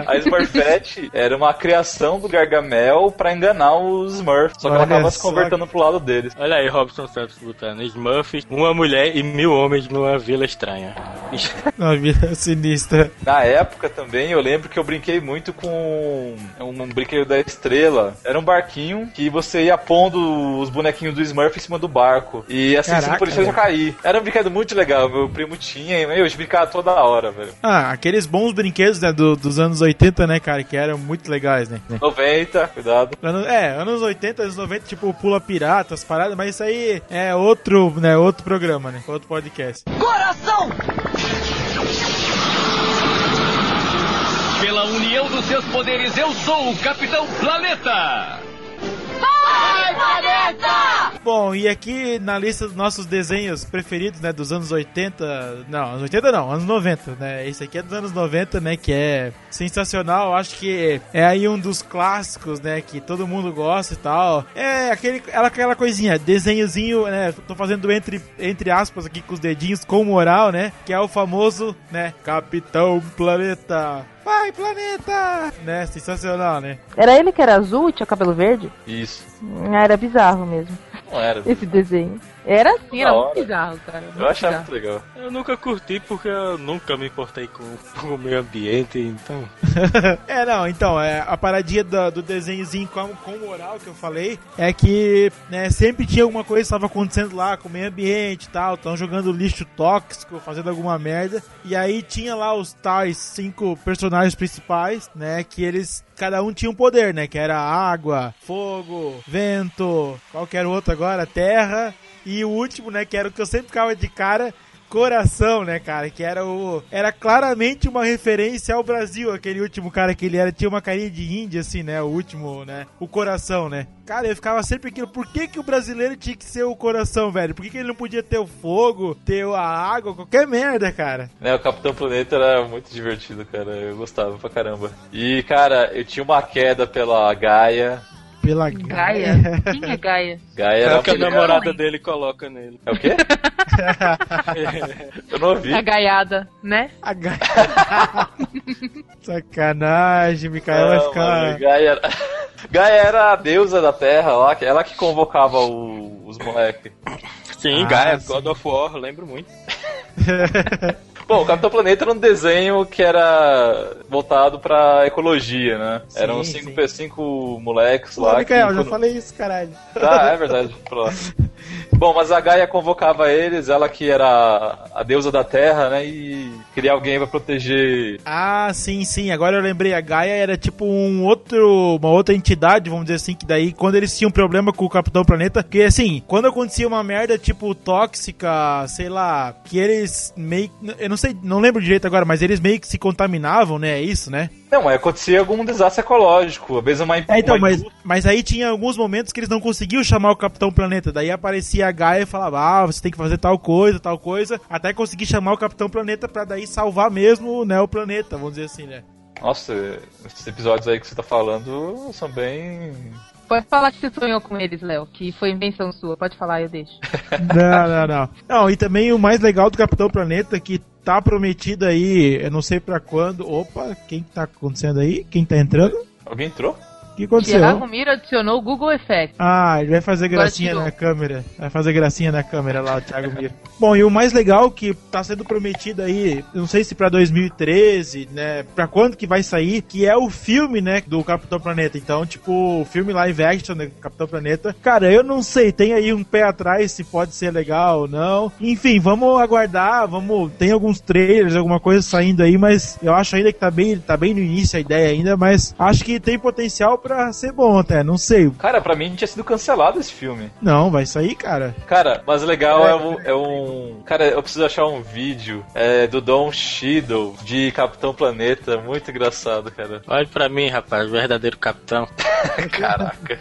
A Smurfette era uma criação do Gargamel pra enganar os Smurfs. Só que ela Olha acaba se convertendo pro lado deles. Olha aí, Robson Santos botando Smurfs, uma mulher e mil homens numa vila estranha. Uma vida sinistra. Na época também, eu lembro que eu brinquei muito com um brinquedo da estrela. Era um barquinho que você ia pondo os bonequinhos do Smurf em cima do barco. E assim, se Caraca, não podia cair. Era um brinquedo muito legal, meu primo tinha. E eu brincava toda hora, velho. Ah, aqueles bons brinquedos né, do- dos anos 80, né, cara, que eram muito legais, né? 90, cuidado. Ano- é, anos 80, anos 90, tipo Pula Pirata, as paradas, mas isso aí é outro, né, outro programa, né, outro podcast. Coração! Pela união dos seus poderes, eu sou o Capitão Planeta! Vai, planeta! Bom, e aqui na lista dos nossos desenhos preferidos, né, dos anos 80, não, anos 80 não, anos 90, né, esse aqui é dos anos 90, né, que é sensacional, acho que é aí um dos clássicos, né, que todo mundo gosta e tal, é aquele, ela- aquela coisinha, desenhozinho, né, tô fazendo entre, entre aspas aqui com os dedinhos com moral, né, que é o famoso, né, Capitão Planeta. Vai, planeta! Né, sensacional, né? Era ele que era azul e tinha cabelo verde? Isso. Ah, Era bizarro mesmo. Não era. Esse desenho. Era assim, era muito bizarro, cara. muito Eu achava bizarro. muito legal. Eu nunca curti porque eu nunca me importei com, com o meio ambiente, então. <laughs> É, não, então, é, a paradinha do, do desenhozinho com, com moral que eu falei é que né, sempre tinha alguma coisa que estava acontecendo lá com o meio ambiente e tal, estão jogando lixo tóxico, fazendo alguma merda, e aí tinha lá os tais cinco personagens principais, né, que eles, cada um tinha um poder, né, que era água, fogo, vento, qualquer outro agora, terra, e o último, né, que era o que eu sempre ficava de cara, Coração, né, cara? Que era o. Era claramente uma referência ao Brasil, aquele último cara que ele era. Tinha uma carinha de índia, assim, né? O último, né? O coração, né? Cara, eu ficava sempre aquilo. Por que, que o brasileiro tinha que ser o coração, velho? Por que, que ele não podia ter o fogo, ter a água, qualquer merda, cara? Né, o Capitão Planeta era muito divertido, cara. Eu gostava pra caramba. E, cara, eu tinha uma queda pela Gaia. Pela Gaia? Quem é Gaia? Gaia É o que a namorada dele coloca nele. É o quê? <laughs> eu não ouvi. A gaiada, né? A Gaia. <laughs> Sacanagem, Mikael vai ficar. mano, Gaia, era... <laughs> Gaia era a deusa da Terra lá, ela que convocava o- os moleques. Sim, Ah, Gaia, sim. God of War, lembro muito. Bom, o Capitão Planeta era um desenho que era voltado pra ecologia, né? Sim, Eram sim. cinco, pe- cinco moleques Pô, lá. Mikael, que, já falei isso, caralho. Ah, é verdade. Pronto. <laughs> Bom, mas a Gaia convocava eles, ela que era a deusa da Terra, né? E queria alguém pra proteger. Ah, sim, sim. Agora eu lembrei. A Gaia era tipo um outro, uma outra entidade, vamos dizer assim, que daí quando eles tinham problema com o Capitão Planeta, que assim, quando acontecia uma merda tipo tóxica, sei lá, que eles meio, eu não sei, não lembro direito agora, mas eles meio que se contaminavam, né? É isso, né? Não, mas acontecia algum desastre ecológico. Às vezes uma. É, então, uma mas, mas aí tinha alguns momentos que eles não conseguiam chamar o Capitão Planeta. Daí aparecia a Gaia e falava, ah, você tem que fazer tal coisa, tal coisa, até conseguir chamar o Capitão Planeta pra daí salvar mesmo, né, o planeta, vamos dizer assim, né? Nossa, esses episódios aí que você tá falando são bem. Pode falar que você sonhou com eles, Léo, que foi invenção sua. Pode falar, eu deixo. <laughs> Não, não, não. Não, e também o mais legal do Capitão Planeta que tá prometido aí, eu não sei pra quando. Opa, quem tá acontecendo aí? Quem tá entrando? Alguém entrou? Que aconteceu? Thiago Miro adicionou o Google Effects. Ah, ele vai fazer gracinha na câmera. Vai fazer gracinha na câmera lá, o Thiago Miro. <laughs> Bom, e o mais legal que tá sendo prometido aí, não sei se pra 2013, né? Pra quando que vai sair, que é o filme, né, do Capitão Planeta. Então, tipo, o filme live action do Capitão Planeta. Cara, eu não sei, tem aí um pé atrás se pode ser legal ou não. Enfim, vamos aguardar, vamos. Tem alguns trailers, alguma coisa saindo aí, mas eu acho ainda que tá bem, tá bem no início a ideia ainda, mas acho que tem potencial pra ser bom até, não sei. Cara, pra mim tinha sido cancelado esse filme. Não, vai sair, cara. Cara, mas legal é, um, é um- Cara, eu preciso achar um vídeo é, do Don Cheadle de Capitão Planeta. Muito engraçado, cara. Olha pra mim, rapaz, verdadeiro capitão. <laughs> Caraca.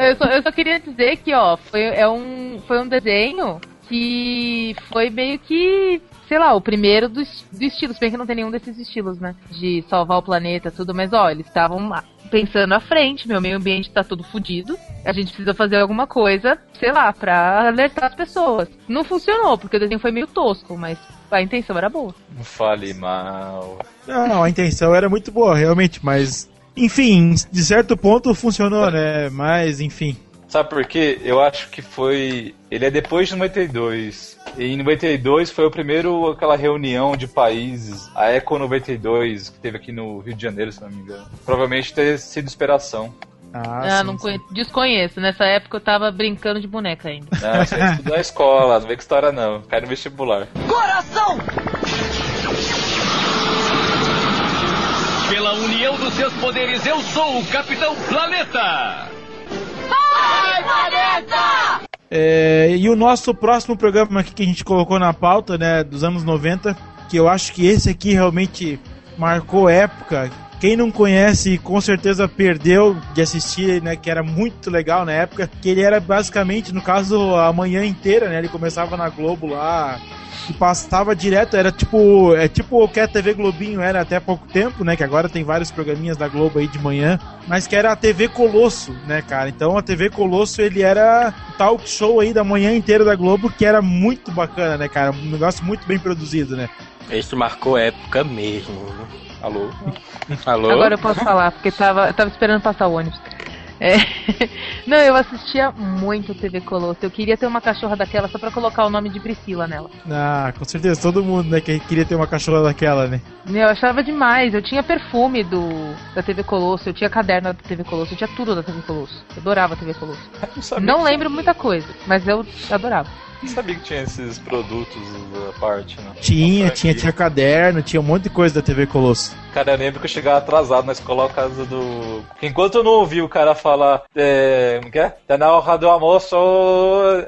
Eu só, eu só queria dizer que, ó, foi, é um, foi um desenho que foi meio que, sei lá, o primeiro dos, do estilo. Se bem que não tem nenhum desses estilos, né? De salvar o planeta, tudo, mas ó, eles estavam lá pensando à frente, meu meio ambiente tá todo fudido. A gente precisa fazer alguma coisa, sei lá, pra alertar as pessoas. Não funcionou, porque o desenho foi meio tosco, mas a intenção era boa. Não fale mal. Não, não, a intenção era muito boa, realmente, mas. Enfim, de certo ponto funcionou, né? Mas, enfim. Sabe por quê? Eu acho que foi. Ele é depois de 92. E em 92 foi o primeiro aquela reunião de países, a Eco 92, que teve aqui no Rio de Janeiro, se não me engano. Provavelmente ter sido inspiração. Ah, sim, não sim. conhe- desconheço. Nessa época eu tava brincando de boneca ainda. Não, isso é tudo na escola, não vem com história não. Cai no vestibular. Coração! Pela união dos seus poderes, eu sou o Capitão Planeta! Vai, planeta! É, e o nosso próximo programa aqui que a gente colocou na pauta, né, dos anos 90, que eu acho que esse aqui realmente marcou época. Quem não conhece, com certeza perdeu de assistir, né, que era muito legal na época, que ele era basicamente, no caso, a manhã inteira, né, ele começava na Globo lá, e passava direto, era tipo, é tipo o que a TV Globinho era até há pouco tempo, né, que agora tem vários programinhas da Globo aí de manhã, mas que era a TV Colosso, né, cara? Então a TV Colosso, ele era o talk show aí da manhã inteira da Globo, que era muito bacana, né, cara? Um negócio muito bem produzido, né? Esse marcou época mesmo. Alô? <laughs> Alô? Agora eu posso falar, porque tava, eu tava esperando passar o ônibus. É. <laughs> Não, eu assistia muito TV Colosso. Eu queria ter uma cachorra daquela só pra colocar o nome de Priscila nela. Ah, com certeza, todo mundo, né, que queria ter uma cachorra daquela, né? Eu achava demais. Eu tinha perfume do da TV Colosso, eu tinha caderno da TV Colosso, eu tinha tudo da TV Colosso. Eu adorava a TV Colosso. Não, Não lembro muita coisa, mas eu adorava. Não sabia que tinha esses produtos da parte, né? Tinha, tinha, tinha caderno, tinha um monte de coisa da TV Colosso. Cara, eu lembro que eu chegava atrasado na escola por causa do. Enquanto eu não ouvi o cara falar. É... Como que é? Tá na hora do almoço.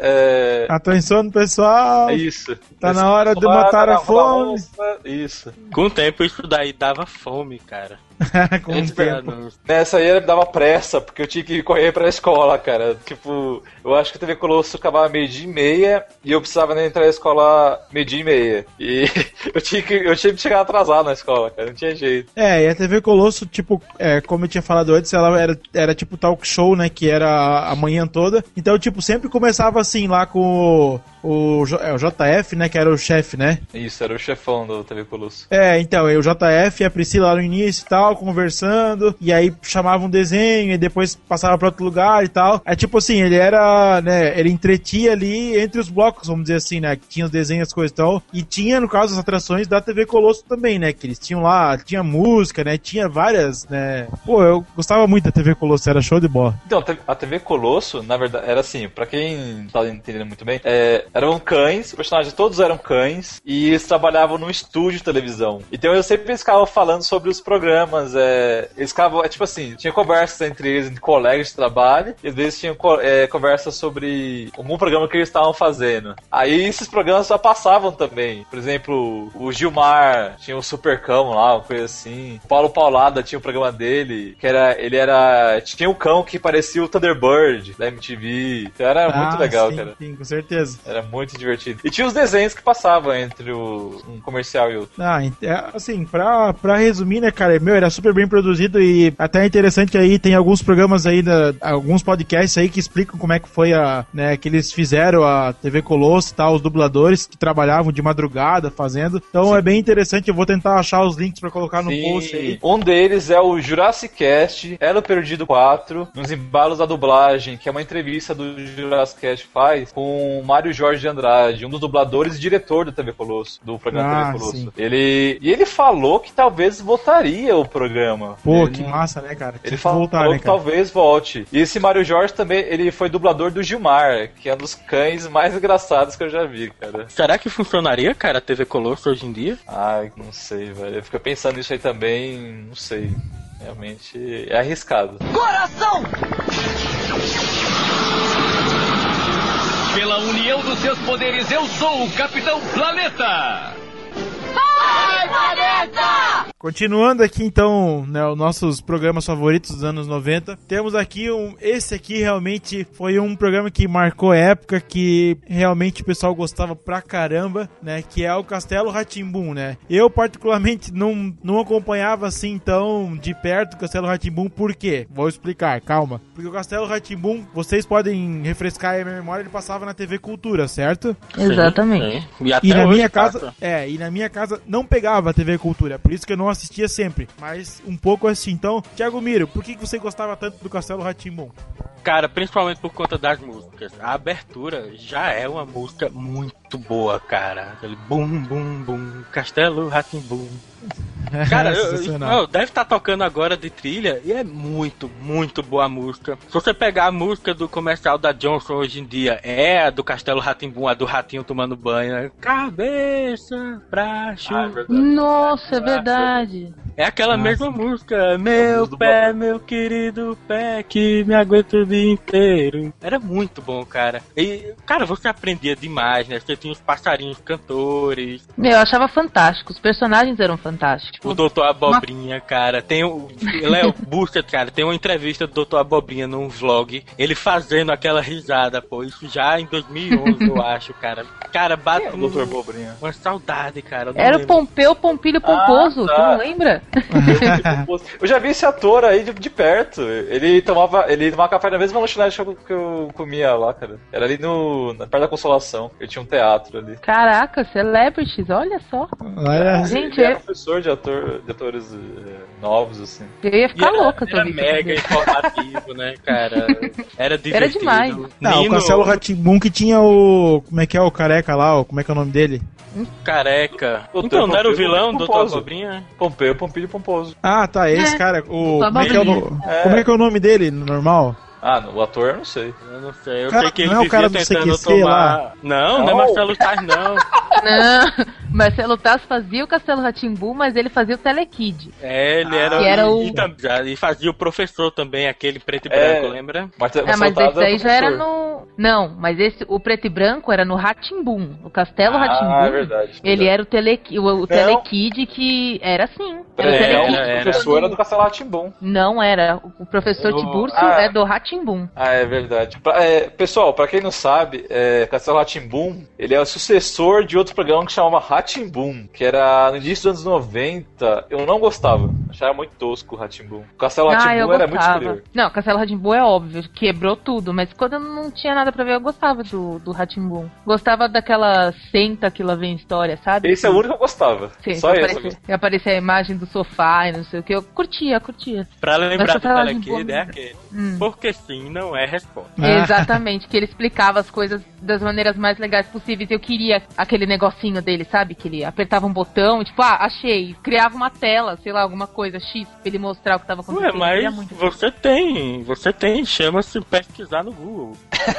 É. Atenção, pessoal! É isso. Tá na hora de Tá matar na a fome. almoço, Isso. Com o tempo isso daí dava fome, cara. <laughs> Com tempo. anúncio. Nessa aí me dava pressa, porque eu tinha que correr pra escola, cara. Tipo, eu acho que a TV Colosso acabava meio-dia e meia e eu precisava né, entrar na escola meio-dia e meia. E <laughs> eu tinha, que, eu tinha que chegar atrasado na escola, cara. Não tinha jeito. É, e a TV Colosso, tipo, é, como eu tinha falado antes, ela era, era tipo talk show, né? Que era a manhã toda. Então, tipo, sempre começava assim lá com o, é, o JF, né? Que era o chefe, né? Isso, era o chefão do TV Colosso. É, então, o JF e a Priscila lá no início e tal, conversando, e aí chamava um desenho, e depois passava pra outro lugar e tal. É tipo assim, ele era, né, ele entretia ali entre os blocos, vamos dizer assim, né, que tinha os desenhos, as coisas e tal, e tinha, no caso, as atrações da TV Colosso também, né, que eles tinham lá, tinha música, né, tinha várias, né, pô, eu gostava muito da TV Colosso, era show de bola. Então, a TV Colosso, na verdade, era assim, pra quem tá entendendo muito bem, é, eram cães, os personagens todos eram cães, e eles trabalhavam num estúdio de televisão. Então eu sempre eles ficavam falando sobre os programas, é, eles ficavam, é, tipo assim, tinha conversas entre eles, entre colegas de trabalho, e às vezes tinha co- é, conversas sobre algum programa que eles estavam fazendo. Aí esses programas só passavam também. Por exemplo, o Gilmar tinha o Supercão lá, uma coisa assim. O Paulo Paulada tinha o programa dele, que era, ele era, tinha um cão que parecia o Thunderbird da MTV. Então era muito Ah, legal, sim, cara. Sim, com certeza. Era muito divertido. E tinha os desenhos que passavam entre o, um comercial e outro. Ah, é, assim, pra, pra resumir, né, cara, meu, era super bem produzido e até é interessante aí, tem alguns programas aí, da, alguns podcasts aí que explicam como é que foi a, né, que eles fizeram a TV Colosso e tal, os dubladores que trabalhavam de madrugada fazendo. Então é bem interessante, eu vou tentar achar os links pra colocar no Sim. post aí. Um deles é o Jurassic Cast, Elo Perdido 4, nos embalos da dublagem, que é uma entrevista do Jurassic Cast faz com o Mário Jorge de Andrade, um dos dubladores e diretor da TV Colosso, do programa Ah, TV Colosso. sim. Ele, e ele falou que talvez voltaria o programa. Pô, Ele que não- massa, né, cara? Ele que falou voltar, né, que talvez volte. E esse Mário Jorge também, ele foi dublador do Gilmar, que é um dos cães mais engraçados que eu já vi, cara. Será que funcionaria, cara, a TV Colosso hoje em dia? Ai, não sei, velho. Eu fico pensando nisso aí também, não sei. Realmente é arriscado. Coração! Pela união dos seus poderes, eu sou o Capitão Planeta! Vai, planeta! Continuando aqui então, né, os nossos programas favoritos dos anos 90. Temos aqui um, esse aqui realmente foi um programa que marcou época que realmente o pessoal gostava pra caramba, né, que é o Castelo Ratimbum, né? Eu particularmente não, não acompanhava assim tão de perto o Castelo Ratimbum, por quê? Vou explicar, calma. Porque o Castelo Ratimbum, vocês podem refrescar aí a minha memória, ele passava na TV Cultura, certo? Exatamente. Sim. E, até E na hoje minha passa. casa, é, e na minha casa não pegava a TV Cultura, por isso que eu não assistia sempre, mas um pouco assim. Então, Thiago Miro, por que você gostava tanto do Castelo Ratimbum? Cara, principalmente por conta das músicas. A abertura já é uma música muito boa, cara. Aquele bum, bum, bum, Castelo Ratimbum. <laughs> Cara, eu, eu- deve estar tocando agora de trilha e é muito, muito boa a música. Se você pegar a música do comercial da Johnson hoje em dia, é a do Castelo Ratimbum, a do ratinho tomando banho. é Cabeça pra chuva. Nossa, é verdade. É aquela Ah, mesma sim. música. Meu pé, meu querido pé, que me aguenta o dia inteiro. Era muito bom, cara. E, cara, você aprendia demais, né? Você tinha os passarinhos cantores, Meu, eu achava fantástico. Os personagens eram fantásticos. o Doutor Abobrinha, cara. Tem o. Léo, <laughs> busca, cara. Tem uma entrevista do Doutor Abobrinha num vlog. Ele fazendo aquela risada, pô. Isso já em 2011, eu acho, cara. Cara, bate O um- Dr. Bobrinha. uma saudade, cara. Era o. Pompeu Pompilho Pomposo, tá. tu não lembra? Eu já vi esse ator aí de, de perto. Ele tomava, ele tomava café na mesma lanchonete que eu, que eu comia lá, cara. Era ali no, na perto da Consolação. Eu tinha um teatro ali. Caraca, celebrities, olha só. Olha, Gente, Ele era eu, professor de, ator, de atores eh, novos, assim. eu ia E ficar era, louca era visse mega informativo, né, cara? Era <laughs> divertido. demais. Não, o Nino, Castelo Ratimbun que tinha o. Como é que é o careca lá? ó, Como é que é o nome dele? careca. Doutor Então, não era o Pompeu vilão, Doutor. Cobrinha? Pompeu, Pompilho Pomposo. Ah, tá, esse cara. O, Só como, é que é o, como é que é o nome dele, normal? Ah, o ator eu não sei. Eu não sei. Eu Cara, sei que ele não é o vivia cara do CQC tomar. lá? Não, não é. Marcelo Tais, não. Não, Marcelo Tass <laughs> fazia o Castelo Ratimbu, mas ele fazia o Telekid. É, ele era. Que era o- E, já- e fazia o professor também, aquele preto e É. branco, lembra? Marta, É, mas esse daí já era no. Não, mas esse, o preto e branco era no Ratimbum. O Castelo Ah, Ratimbum. é verdade. Ele era o, tele, o, o Telekid que era assim. Era o É, o era. professor era do Castelo Ratimbum. Não era. O professor Tiburcio ah. é do Ratimbum. Ah, é verdade. Pra- é, pessoal, pra quem não sabe, é, Castelo Ratimbum, ele é o sucessor de outro programa que chamava Ratimbum, que era no início dos anos 90. Eu não gostava, achava muito tosco o Ratimbum. O Castelo Ah, Ratimbum era muito superior. Não, Castelo Ratimbum é óbvio, quebrou tudo, mas quando eu não tinha nada pra ver, eu gostava do, do Ratimbum. Gostava daquela senta que lá vem história, sabe? Esse é o único que eu gostava. Sim, Só que esse. aparecia, que aparecia a imagem do sofá e não sei o que. Eu curtia, curtia. Pra lembrar do falar de Telekid boa- é aquele. Hum. Porque sim, não é resposta. Ah. Exatamente, que ele explicava as coisas das maneiras mais legais possíveis. Eu queria aquele negocinho dele, sabe? Que ele apertava um botão, tipo, ah, achei. Criava uma tela, sei lá, alguma coisa X, pra ele mostrar o que tava Ué, acontecendo. Queria mas muito. você tem, você tem, chama-se pesquisar no Google. <laughs>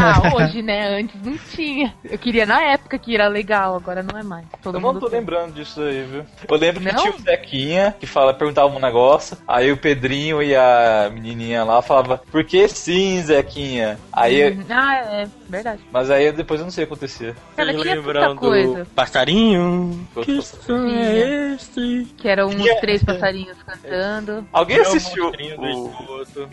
Ah, hoje, né? Antes não tinha. Eu queria na época que era legal, agora não é mais. Todo Eu não mundo tô tem. lembrando disso aí, viu? Eu lembro que Não? tinha o Zequinha, que fala, perguntava um negócio, aí o Pedrinho e a menininha lá falavam, por que sim, Zequinha? Aí, Hum, Ah, é verdade. mas aí depois eu não sei o que acontecia. Cara, Vocês tinha lembram tanta coisa. do passarinho? Que som é esse? Que eram uns três passarinhos cantando. Alguém É assistiu o...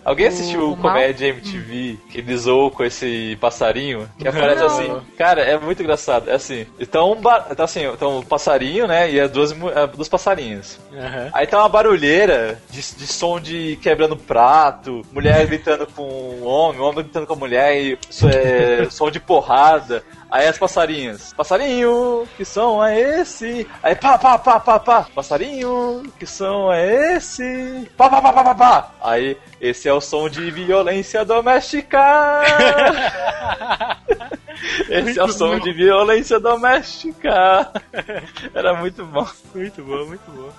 Alguém assistiu O- o Comédia MTV que ele zoou com esse passarinho? Que aparece Não. assim. Cara, é muito engraçado. É assim. Então, um ba- então assim, então o passarinho, né? E as duas, as duas passarinhos. Aham. Aí tá uma barulheira de, de som de quebrando prato, mulher gritando com o homem, homem gritando com a mulher, e isso é, <laughs> som de porrada. Aí as passarinhas, passarinho, que som é esse? Aí pá, pá, pá, pá, pá, passarinho, que som é esse? Pá, pá, pá, pá, pá, pá. Aí, esse é o som de violência doméstica. <laughs> <laughs> <laughs> Esse é o som de violência doméstica. <laughs> Era muito bom. Muito bom, muito bom.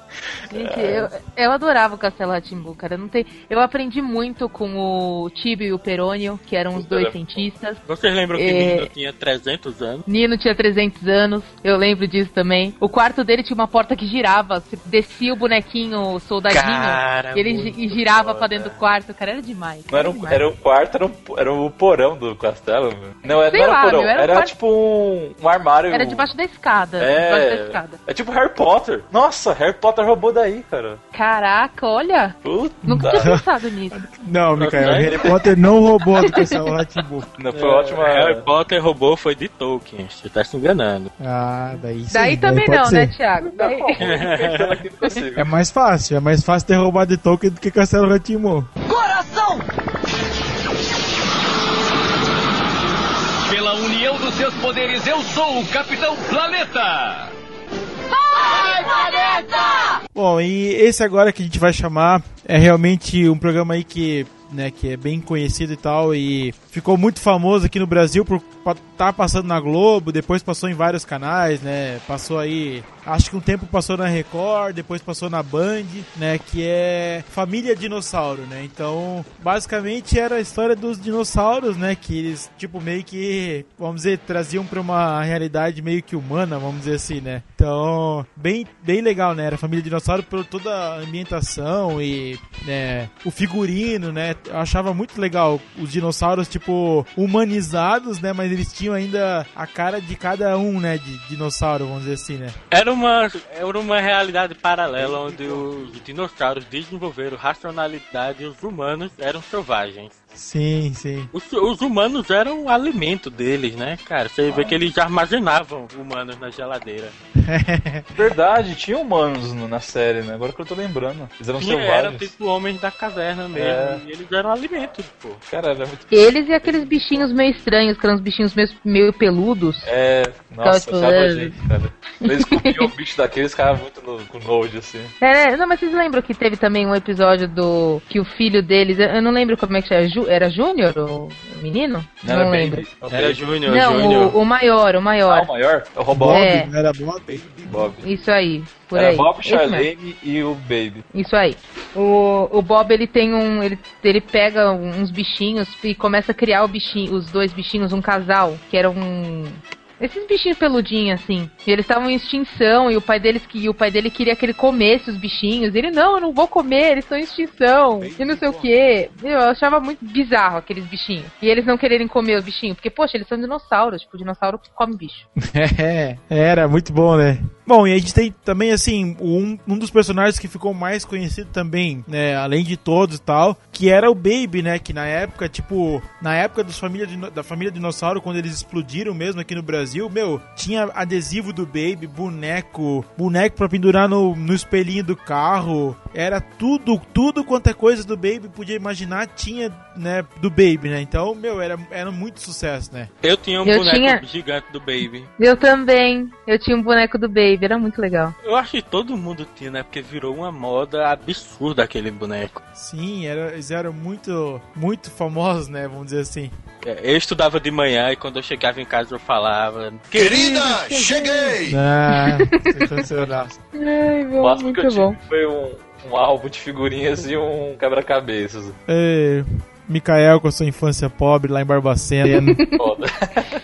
Gente, eu, eu adorava o Castelo Ratimbu, cara. Não tem, eu aprendi muito com o Tibio e o Perônio, que eram os Puta, dois era cientistas. Vocês lembram que É. Nino tinha 300 anos? Nino tinha 300 anos, eu lembro disso também. O quarto dele tinha uma porta que girava, você descia o bonequinho, o soldadinho, Cara, e ele muito e girava foda. pra dentro do quarto, cara, era demais. Não era, um, demais. era o quarto, era, um, era o porão do castelo, meu. Não, era, Sei não era lá, porão, era um era, tipo um, um armário. Era debaixo da escada, debaixo da É, escada. é tipo Harry Potter. Nossa, Harry Potter roubou daí, cara. Caraca, olha, Puta. nunca tinha pensado nisso. Não, Mikael, Harry Potter não roubou do Castelo Ratimbun. Não, foi ótima. Harry Potter roubou foi de Tolkien, você tá se enganando. Ah, daí sim. Daí também pode não, ser. né, Thiago? Daí... É mais fácil, é mais fácil ter roubado de Tolkien do que Castelo Ratimbun. Seus poderes, eu sou o Capitão Planeta! Vai, planeta! Bom, e esse agora que a gente vai chamar é realmente um programa aí que, né, que é bem conhecido e tal e ficou muito famoso aqui no Brasil por estar tá passando na Globo, depois passou em vários canais, né? Passou aí, acho que um tempo passou na Record, depois passou na Band, né, que é Família Dinossauro, né? Então, basicamente era a história dos dinossauros, né, que eles tipo meio que, vamos dizer, traziam para uma realidade meio que humana, vamos dizer assim, né? Então, bem bem legal, né? Era Família Dinossauro por toda a ambientação e né? O figurino, né? Eu achava muito legal os dinossauros, tipo, humanizados, né? Mas eles tinham ainda a cara de cada um, né? De dinossauro, vamos dizer assim, né? Era uma, era uma realidade paralela onde os dinossauros desenvolveram racionalidade e os humanos eram selvagens. Sim, sim. Os, os humanos eram o alimento deles, né, cara? Você vê que eles armazenavam humanos na geladeira. <laughs> Verdade, tinha humanos no- na série, né? Agora que eu tô lembrando. Eles eram selvagens. tipo homens da caverna mesmo. É. E eles eram alimento, pô. Cara, era muito. Eles e aqueles bichinhos meio estranhos, que eram uns bichinhos meio, meio peludos. É, nossa, tipo, achava é. gente, cara. Eles comiam o bicho daqueles, ficavam muito no, com nojo, assim. É, né? não, mas vocês lembram que teve também um episódio do. que o filho deles. Eu eu não lembro como é que chama. Ju- Era Júnior, o menino? Não era lembro. Baby? Era Júnior, Não, Júnior. o, o maior, o Ah, maior. o maior? É o Robão. É. Era Bob? Bob. Isso aí, por Era aí. Bob. Charlene e o Baby. Isso aí. O, o Bob, ele tem um. Ele, ele pega uns bichinhos e começa a criar o bichinho, os dois bichinhos, um casal, que era um. Esses bichinhos peludinhos, assim. E eles estavam em extinção, e o pai deles que o pai dele queria que ele comesse os bichinhos. E ele, não, eu não vou comer, eles estão em extinção. E não sei o quê. Eu achava muito bizarro aqueles bichinhos. E eles não quererem comer os bichinhos. Porque, poxa, eles são dinossauros. Tipo, dinossauro que come bicho. <laughs> É, era muito bom, né? Bom, e a gente tem também, assim, um, um dos personagens que ficou mais conhecido também, né? Além de todos e tal, que era o Baby, né? Que na época, tipo, na época dos família da família Dinossauro, quando eles explodiram mesmo aqui no Brasil, meu, tinha adesivo do Baby, boneco, boneco pra pendurar no, no espelhinho do carro. Era tudo, tudo quanto é coisa do Baby podia imaginar, tinha, né, do Baby, né? Então, meu, era, era muito sucesso, né? Eu tinha um Eu boneco tinha- gigante do Baby. Eu também. Eu tinha um boneco do Baby, era muito legal. Eu acho que todo mundo tinha, né? Porque virou uma moda absurda aquele boneco. Sim, era, eles eram muito, muito famosos, né? Vamos dizer assim. É, Eu estudava de manhã e quando eu chegava em casa eu falava... Querida, cheguei! Ah, sensacional. Ai, O bom, máximo que eu muito bom. tive foi um, um álbum de figurinhas e um quebra-cabeças. Ei, Mikael com a sua infância pobre lá em Barbacena. <laughs>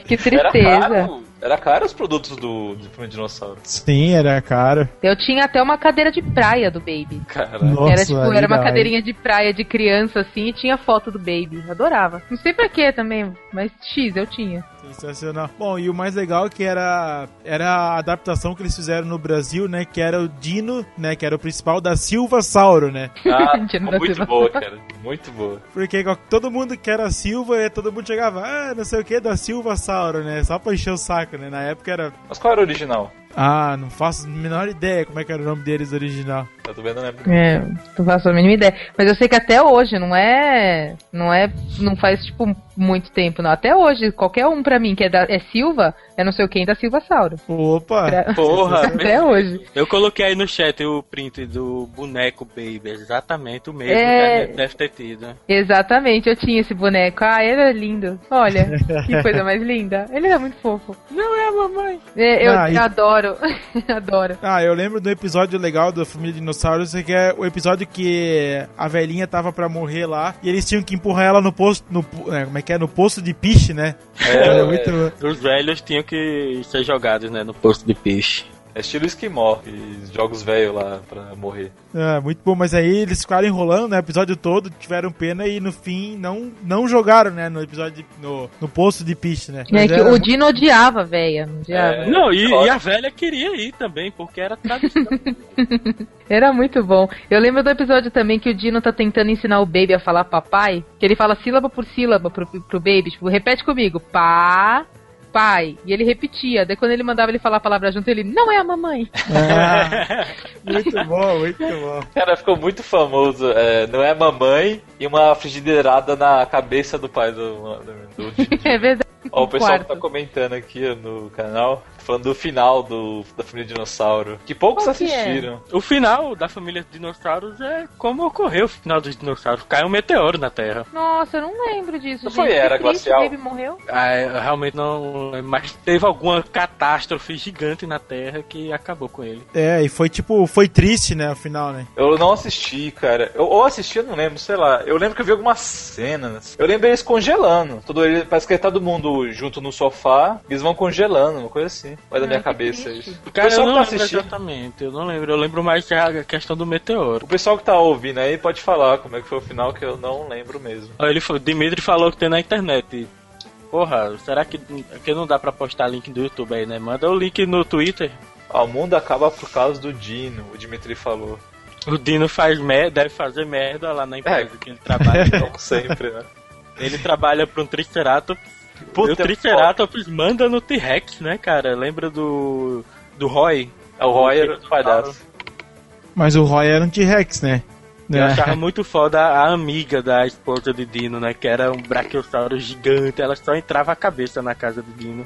Que Era tristeza. Era caro os produtos do, do filme Dinossauro. Sim, era caro. Eu tinha até uma cadeira de praia do Baby. Cara, Nossa, era tipo, era uma cadeirinha de praia de criança assim e tinha foto do Baby. Adorava. Não sei pra quê também, mas X eu tinha. Sensacional. Bom, e o mais legal é que era, era a adaptação que eles fizeram no Brasil, né? Que era o Dino, né? Que era o principal da Silva Sauro, né? <laughs> ah, <laughs> muito Silva. boa, cara. Muito boa. Porque todo mundo que era Silva, eh, todo mundo chegava, ah, não sei o que, da Silva Sauro, né? Só pra encher o saco, né? Na época era. Mas qual era o original? Ah, não faço a menor ideia como é que era o nome deles original. Eu tô vendo, não lembro. É, não faço a mínima ideia. Mas eu sei que até hoje, não é. Não é. Não faz, tipo, muito tempo, não. Até hoje, qualquer um pra mim que é, da, é Silva, é não sei o quem da Silva Sauro. Opa! Pra- Porra, <laughs> Até hoje. Eu coloquei aí no chat o print do boneco Baby, exatamente o mesmo É. que deve ter tido. Exatamente, eu tinha esse boneco. Ah, ele era lindo. Olha, que <laughs> coisa mais linda. Ele era muito fofo. Não é a mamãe. É, eu Ah, e- adoro. <laughs> adoro. Ah, eu lembro do episódio legal da Família Dinossauros, que é o episódio que a velhinha tava pra morrer lá e eles tinham que empurrar ela no posto, no, é, como é que é, no posto de piche, né? Era É, muito... Os velhos tinham que ser jogados, né, no posto de peixe. É estilo Esquimó, que jogos velho lá pra morrer. É, muito bom, mas aí eles ficaram enrolando, né, o episódio todo, tiveram pena e no fim não, não jogaram, né, no episódio, de- no, no posto de piche, né? É que era o Dino odiava, velha. não Odiava. É. Não, e, e a velha queria ir também, porque era tradição. <laughs> Era muito bom. Eu lembro do episódio também que o Dino tá tentando ensinar o Baby a falar papai, que ele fala sílaba por sílaba pro, pro Baby, tipo, repete comigo, pá, pai. E ele repetia, daí quando ele mandava ele falar a palavra junto, ele, não é a mamãe. Ah, <laughs> muito bom, muito bom. Cara, ficou muito famoso. é, não é mamãe e uma frigideirada na cabeça do pai do. do, do Didi. <laughs> É verdade. Ó, o pessoal Quarto. que tá comentando aqui no canal, falando do final do, da família Dinossauro, que poucos Qual que é? assistiram. o final da família de dinossauros é como ocorreu o final dos dinossauros. Caiu um meteoro na Terra. Nossa, eu não lembro disso, Não gente. foi era glacial? Baby morreu. Ah, eu realmente não. Mas teve alguma catástrofe gigante na Terra que acabou com ele. É, e foi tipo, foi triste, né, o final, né? Eu não assisti, cara. Eu, ou assisti, eu não lembro, sei lá. Eu lembro que eu vi algumas cenas. Eu lembro eles congelando. Todo ele, parece que tá todo mundo junto no sofá, eles vão congelando, uma coisa assim. Assim. Mas da minha que cabeça é isso. O Cara, eu pessoal não que tá assistindo. exatamente, eu não lembro. Eu lembro mais a questão do meteoro. O pessoal que tá ouvindo aí pode falar como é que foi o final, que eu não lembro mesmo. Ele, falou- Dimitri falou que tem na internet. Porra, será que, que não dá pra postar link do YouTube aí, né? Manda o link no Twitter. Ó, o mundo acaba por causa do Dino, o Dimitri falou. O Dino faz merda, deve fazer merda lá na empresa É. que ele trabalha. <laughs> Como sempre, né? ele trabalha pra um Triceratops. Puta, o Triceratops manda no T-Rex, né, cara? Lembra do. do Roy? É o Roy era o palhaço. Mas o Roy era um T-Rex, né? Eu É. achava <laughs> muito foda a amiga da esposa de Dino, né? Que era um brachiosauro gigante. Ela só entrava a cabeça na casa do Dino.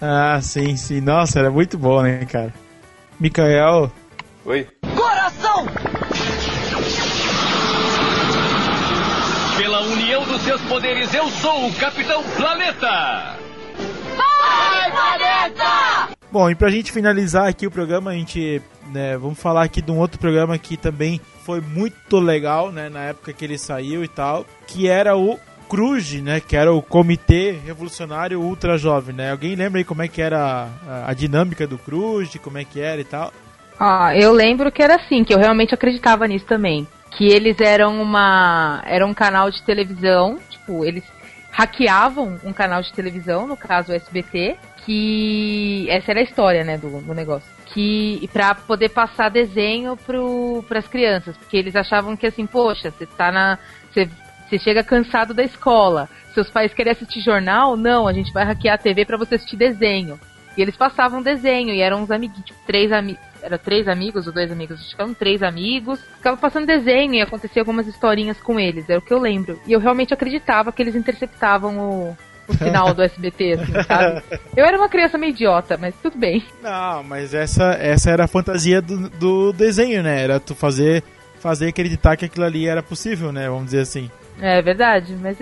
Ah, sim, sim. Nossa, era muito bom, né, cara? Mikael, Oi? Coração! Pela união dos seus poderes, eu sou o Capitão Planeta! Vai, planeta! Bom, e pra gente finalizar aqui o programa, a gente, né, vamos falar aqui de um outro programa que também foi muito legal, né, na época que ele saiu e tal, que era o CRUJ, né, que era o Comitê Revolucionário Ultra Jovem, né? Alguém lembra aí como é que era a, a dinâmica do CRUJ, como é que era e tal? Ah, eu lembro que era assim, que eu realmente acreditava nisso também. Que eles eram uma. Era um canal de televisão, tipo, eles hackeavam um canal de televisão, no caso o SBT, que. Essa era a história, né, do, do negócio. Que. pra poder passar desenho pro, pras crianças. Porque eles achavam que assim, poxa, você tá na. Você, você chega cansado da escola. Seus pais querem assistir jornal? Não, a gente vai hackear a TV pra você assistir desenho. E eles passavam desenho, e eram uns amiguinhos, tipo, três amigos. Era três amigos ou dois amigos? Acho que eram três amigos. Ficava passando desenho e acontecia algumas historinhas com eles, era o que eu lembro. E eu realmente acreditava que eles interceptavam o, o sinal do SBT, assim, <laughs> sabe? Eu era uma criança meio idiota, mas tudo bem. Não, mas essa, essa era a fantasia do, do desenho, né? Era tu fazer, fazer acreditar que aquilo ali era possível, né? Vamos dizer assim. É verdade, mas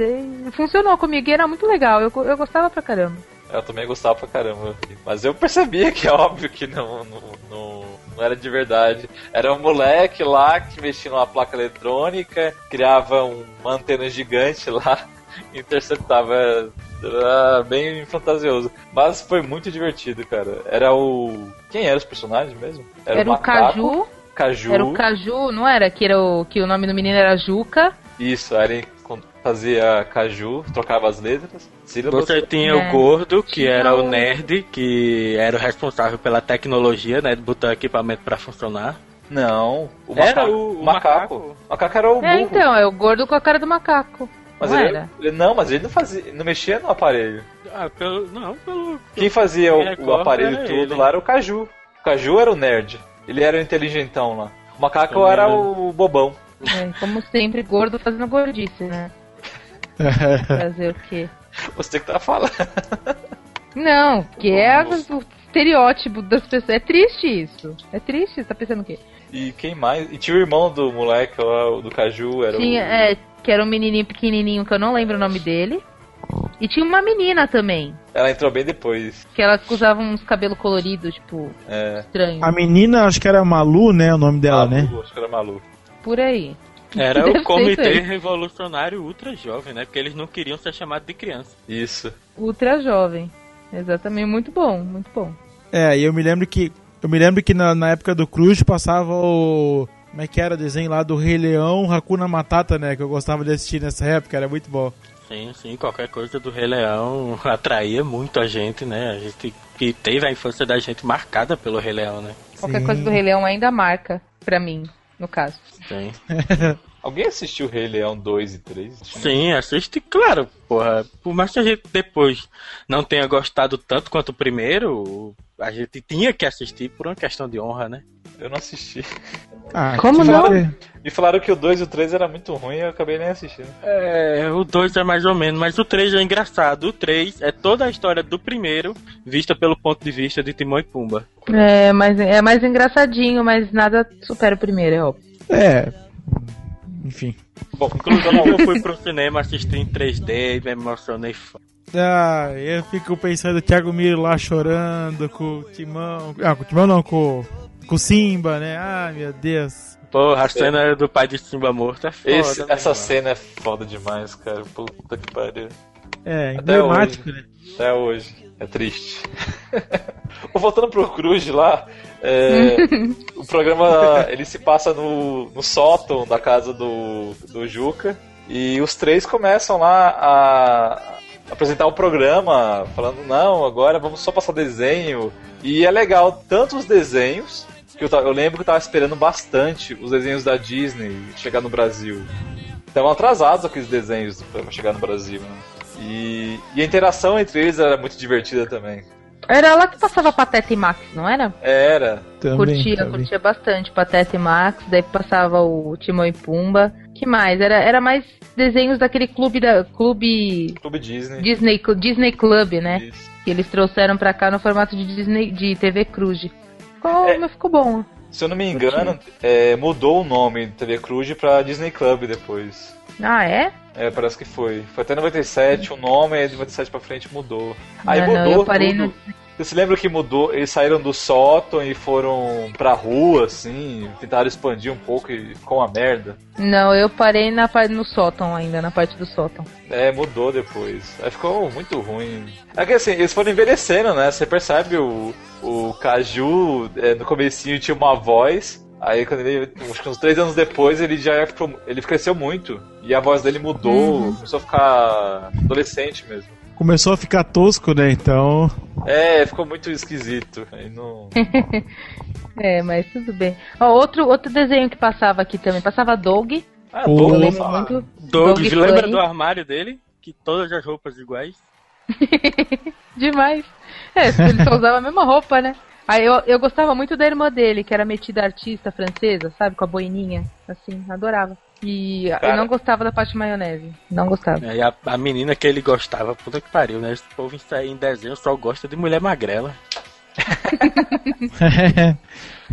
funcionou comigo e era muito legal. Eu, eu gostava pra caramba. Eu também gostava pra caramba. Mas eu percebia que é óbvio que não, não, não, não era de verdade. Era um moleque lá que mexia numa placa eletrônica, criava um- uma antena gigante lá, <laughs> interceptava. Era bem fantasioso. Mas foi muito divertido, cara. Era o. Quem eram os personagens mesmo? Era, o macaco, Caju. Caju. Era o Caju, não era? Que, era o, que o nome do menino era Juca. Isso, con- fazia Caju, trocava as letras. sílabas. Você tinha É. o gordo, que Tinha era o nerd, que era o responsável pela tecnologia, né? De botar equipamento pra funcionar. Não, o Era macaco. o- o macaco. macaco. O macaco era o burro. É, então, é o gordo com a cara do macaco. Mas não ele, era? ele- não, mas ele não fazia, não mexia no aparelho. Ah, pelo. Não, pelo. Quem fazia o, o aparelho era tudo ele. lá era o Caju. O Caju era o nerd. Ele era o inteligentão lá. O macaco era era. o bobão. É, como sempre, gordo fazendo gordice, né? <laughs> Fazer o quê? Você que tá falando. Não, que é o estereótipo das pessoas. É triste isso. É triste, você tá pensando o quê? E quem mais? E tinha o irmão do moleque lá, o do Caju, era Tinha, o. é, que era um menininho pequenininho que eu não lembro o nome dele. E tinha uma menina também, Ela entrou bem depois. que ela usava uns cabelos coloridos, tipo, É. estranho. A menina, acho que era Malu, né? O nome dela, né? Malu, Acho que era Malu. Por aí. Era Deve o Comitê. Revolucionário Ultra Jovem, né? Porque eles não queriam ser chamados de criança. Isso. Ultra jovem. Exatamente, muito bom, muito bom. É, e eu me lembro que. Eu me lembro que na, na época do Cruz passava o. Como é que era o desenho lá do Rei Leão, Hakuna Matata, né? Que eu gostava de assistir nessa época, era muito bom. Sim, sim, qualquer coisa do Rei Leão <laughs> atraía muito a gente, né? A gente que teve a infância da gente marcada pelo Rei Leão, né? Qualquer Sim. coisa do Rei Leão ainda marca, pra mim, no caso. Sim. <laughs> Alguém assistiu Rei Leão 2 e 3? Sim, assiste, claro, porra. Por mais que a gente depois não tenha gostado tanto quanto o primeiro, a gente tinha que assistir por uma questão de honra, né? Eu não assisti. Ah, Como não? fala- Me falaram que o 2 e o 3 era muito ruim e eu acabei nem assistindo. É, o 2 é mais ou menos, mas o 3 é engraçado. O 3 é toda a história do primeiro, vista pelo ponto de vista de Timão e Pumba. É, mas é mais engraçadinho, mas nada supera o primeiro, é óbvio. É. Enfim. Bom, Inclusive eu fui pro cinema assistir em 3D e me emocionei. Ah, eu fico pensando o Thiago Miro lá chorando com o Timão. Ah, com o Timão não, com, com o Simba, né? Ah, meu Deus. Porra, a cena do pai de Simba morto é foda. Esse- né, essa mano? cena é foda demais, cara. Puta que pariu. É, Até emblemático, hoje. né? Até hoje. É triste. <laughs> Voltando pro Cruz lá, é, <laughs> o programa ele se passa no, no sótão da casa do, do Juca e os três começam lá a apresentar o programa, falando, não, agora vamos só passar desenho. E é legal tanto os desenhos, que eu, eu lembro que eu tava esperando bastante os desenhos da Disney chegar no Brasil. Estavam atrasados aqueles desenhos pra chegar no Brasil, né? E, e a interação entre eles era muito divertida também. Era lá que passava Pateta e Max, não era? Era. Também, curtia, também. curtia bastante Pateta e Max, daí passava o Timão e Pumba. Que mais? Era, era mais desenhos daquele clube da clube Clube Disney. Disney, Disney Club, né? Isso. Que eles trouxeram pra cá no formato de Disney de TV Cruz. Ficou, É. mas ficou bom. Se eu não me engano, é, mudou o nome do TV Cruz pra Disney Club depois. Ah, é? É, parece que foi. Foi até 97 o nome, aí de 97 pra frente mudou. Aí Não, não, mudou eu parei tudo. no- Você se lembra que mudou? Eles saíram do sótão e foram pra rua, assim, tentaram expandir um pouco e ficou uma merda. Não, eu parei na, no sótão ainda, na parte do sótão. É, mudou depois. Aí ficou muito ruim. É que assim, eles foram envelhecendo, né? Você percebe o, o Caju, é, no comecinho tinha uma voz. Aí quando ele, acho que uns três anos depois, ele já ficou, ele cresceu muito. E a voz dele mudou, começou a ficar adolescente mesmo. Começou a ficar tosco, né? Então. É, ficou muito esquisito. Aí não... <laughs> É, mas tudo bem. Ó, outro, outro desenho que passava aqui também, passava Dog. Ah, Doug, Eu lembro muito. Doug, Dog lembra do armário dele? Que todas as roupas iguais. <laughs> Demais. É, ele só usava a mesma roupa, né? Aí eu, eu gostava muito da irmã dele, que era metida artista francesa, sabe? Com a boininha, assim, adorava. E Cara. eu não gostava da parte maionese. Não gostava. Aí a, a menina que ele gostava, puta que pariu, né? Esse povo em, em desenho só gosta de mulher magrela. <laughs>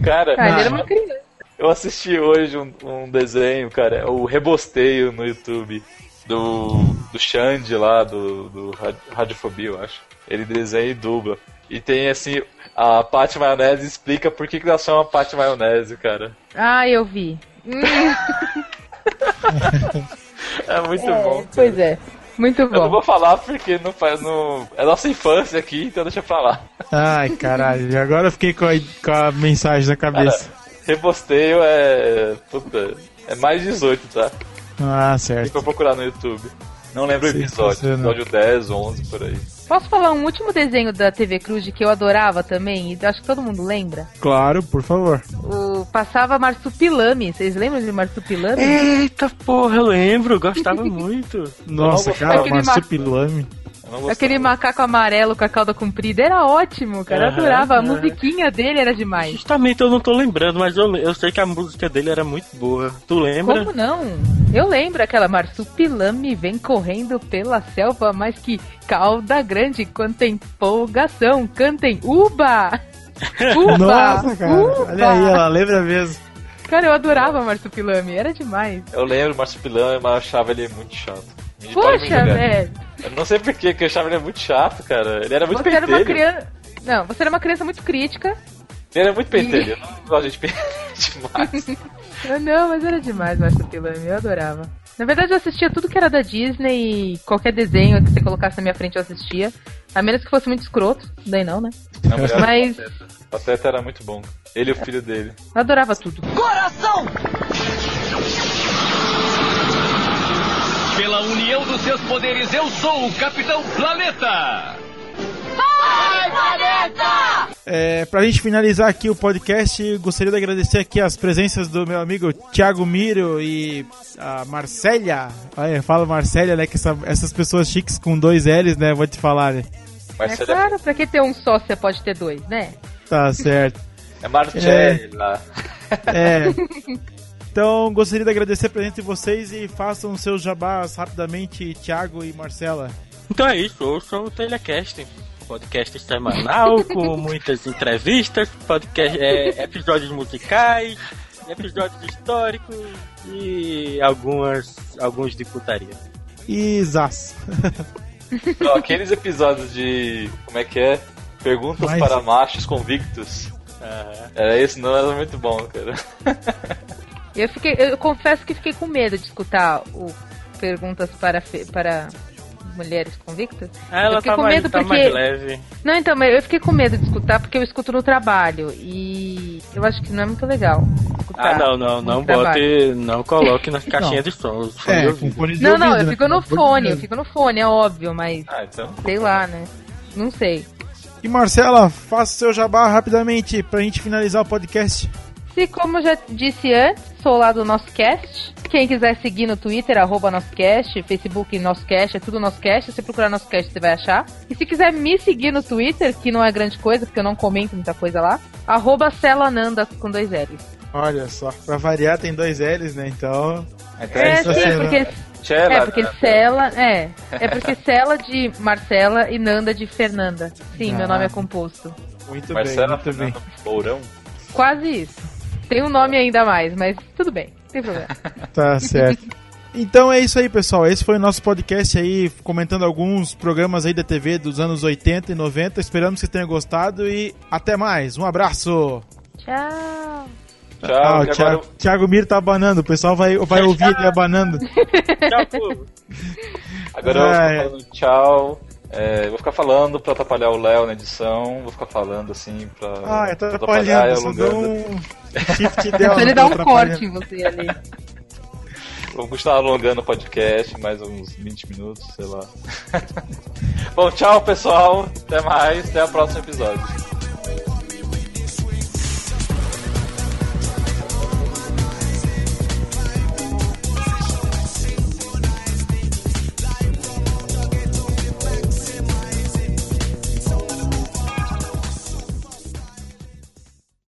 Cara, Ah, ele era uma criança. eu assisti hoje um, um desenho, cara, é o Rebosteio no YouTube. Do, do Xande lá, do, do Rad- Radiofobia, eu acho. Ele desenha e dubla. E tem assim, a Paty Maionese explica por que, que ela chama Paty Maionese, cara. Ah, eu vi. É muito bom. pois é. Muito Eu não bom. vou falar porque não faz. Não... É nossa infância aqui, então deixa pra lá. Ai, caralho. Agora eu fiquei com a, com a mensagem na cabeça. Rebosteio é. Puta. É mais 18, tá? Ah, Tem certo. pra procurar no YouTube. Não lembro o episódio. Sensacional. Episódio 10, 11, por aí. Posso falar um último desenho da TV Cruz que eu adorava também? E acho que todo mundo lembra. Claro, por favor. O, passava Marsupilame. Vocês lembram de Marsupilame? Eita porra, eu lembro, gostava <laughs> muito. Nossa, cara, Aquele marsupilame. Não gostava. Aquele macaco amarelo com a cauda comprida era ótimo, cara. Eu adorava. A musiquinha dele era demais. Justamente eu não tô lembrando, mas eu, eu sei que a música dele era muito boa. Tu lembra? Como não? Eu lembro aquela marsupilame vem correndo pela selva, mas que cauda grande, quanta empolgação. Cantem uba! <laughs> Uba! Nossa, cara. Uba! Olha aí, ela lembra mesmo. Cara, eu adorava marsupilame, era demais. Eu lembro Marsupilame, mas eu achava ele muito chato. Poxa, velho. Eu não sei porquê, que eu achava ele muito chato, cara. Ele era muito Você era uma pentelho. criança. Não, você era uma criança muito crítica. Ele era muito pentelho. Eu não gosto de pentelho <laughs> demais. Eu <laughs> não, mas era demais marsupilame, eu adorava. Na verdade, eu assistia tudo que era da Disney e qualquer desenho que você colocasse na minha frente eu assistia. A menos que fosse muito escroto, daí não, né? Não, mas Mas- Pateta. Pateta era muito bom. Ele e o filho dele. Eu adorava tudo. Coração! Pela união dos seus poderes, eu sou o Capitão Planeta! Vai, planeta! É, pra gente finalizar aqui o podcast, gostaria de agradecer aqui as presenças do meu amigo Thiago Miro e a Marcélia. Olha, fala Marcélia, né? Que essa- essas pessoas chiques com dois L's, né? Vou te falar, né? É Marcela claro, pra que ter um só você pode ter dois, né? Tá certo. é Marcela. É. <laughs> Então, gostaria de agradecer a presença de vocês e façam os seus jabás rapidamente, Thiago e Marcela. Então é isso, ouçam o Telecast. Podcast semanal, <laughs> com muitas entrevistas, podcast, é, episódios musicais, episódios históricos e algumas, alguns de putaria. E. Não, aqueles episódios de. Como é que é? Perguntas Mas- para machos convictos. Aham. Era esse, não era muito bom, cara. <laughs> Eu, fiquei, eu confesso que fiquei com medo de escutar o perguntas para, fe- para Mulheres Convictas. Ela eu fiquei tá com mais, medo tá porque. mais leve. Não, então, mas eu fiquei com medo de escutar porque eu escuto no trabalho. E eu acho que não é muito legal. Escutar Ah, não, não, não trabalho. bote, não coloque nas <laughs> caixinhas de som. de É, fone de Não, não, ouvido, eu né? fico no fone, eu fico no fone, é óbvio, mas Ah, então. sei lá, né? Não sei. E Marcela, faça seu jabá rapidamente pra gente finalizar o podcast. E como eu já disse antes, sou lá do nosso cast. Quem quiser seguir no Twitter, arroba nosso cast, Facebook nosso cast, é tudo nosso cast. Se procurar nosso cast, você vai achar. E se quiser me seguir no Twitter, que não é grande coisa, porque eu não comento muita coisa lá, arroba Celananda com dois L's. Olha só, pra variar tem dois L's, né? Então. Então É, isso sim, aí, porque. Tchela, É, porque né? Cela, é. É porque Cela de Marcela e Nanda de Fernanda. Sim, meu Ah. nome é composto. Muito Marcela bem, muito bem. Fernanda Mourão. Quase isso. Tem um nome ainda mais, mas tudo bem, não tem problema. <laughs> Tá certo. Então é isso aí, pessoal. Esse foi o nosso podcast aí, comentando alguns programas aí da TV dos anos 80 e 90. Esperamos que tenham gostado e até mais. Um abraço. Tchau. Tchau, Ah, o que Thiago, agora Thiago Mir tá abanando. O pessoal vai, vai ouvir ele abanando. <laughs> Tchau, povo. Agora eu vou Ah, é. falando tchau. É, vou ficar falando pra atrapalhar o Léo na edição. Vou ficar falando assim pra. Ah, é pra atrapalhando. e Só deu alongando. um <laughs> shift dela. Se ele dá um corte em você ali. Vou continuar alongando o podcast mais uns 20 minutos, sei lá. <laughs> Bom, tchau pessoal. Até mais. Até o próximo episódio.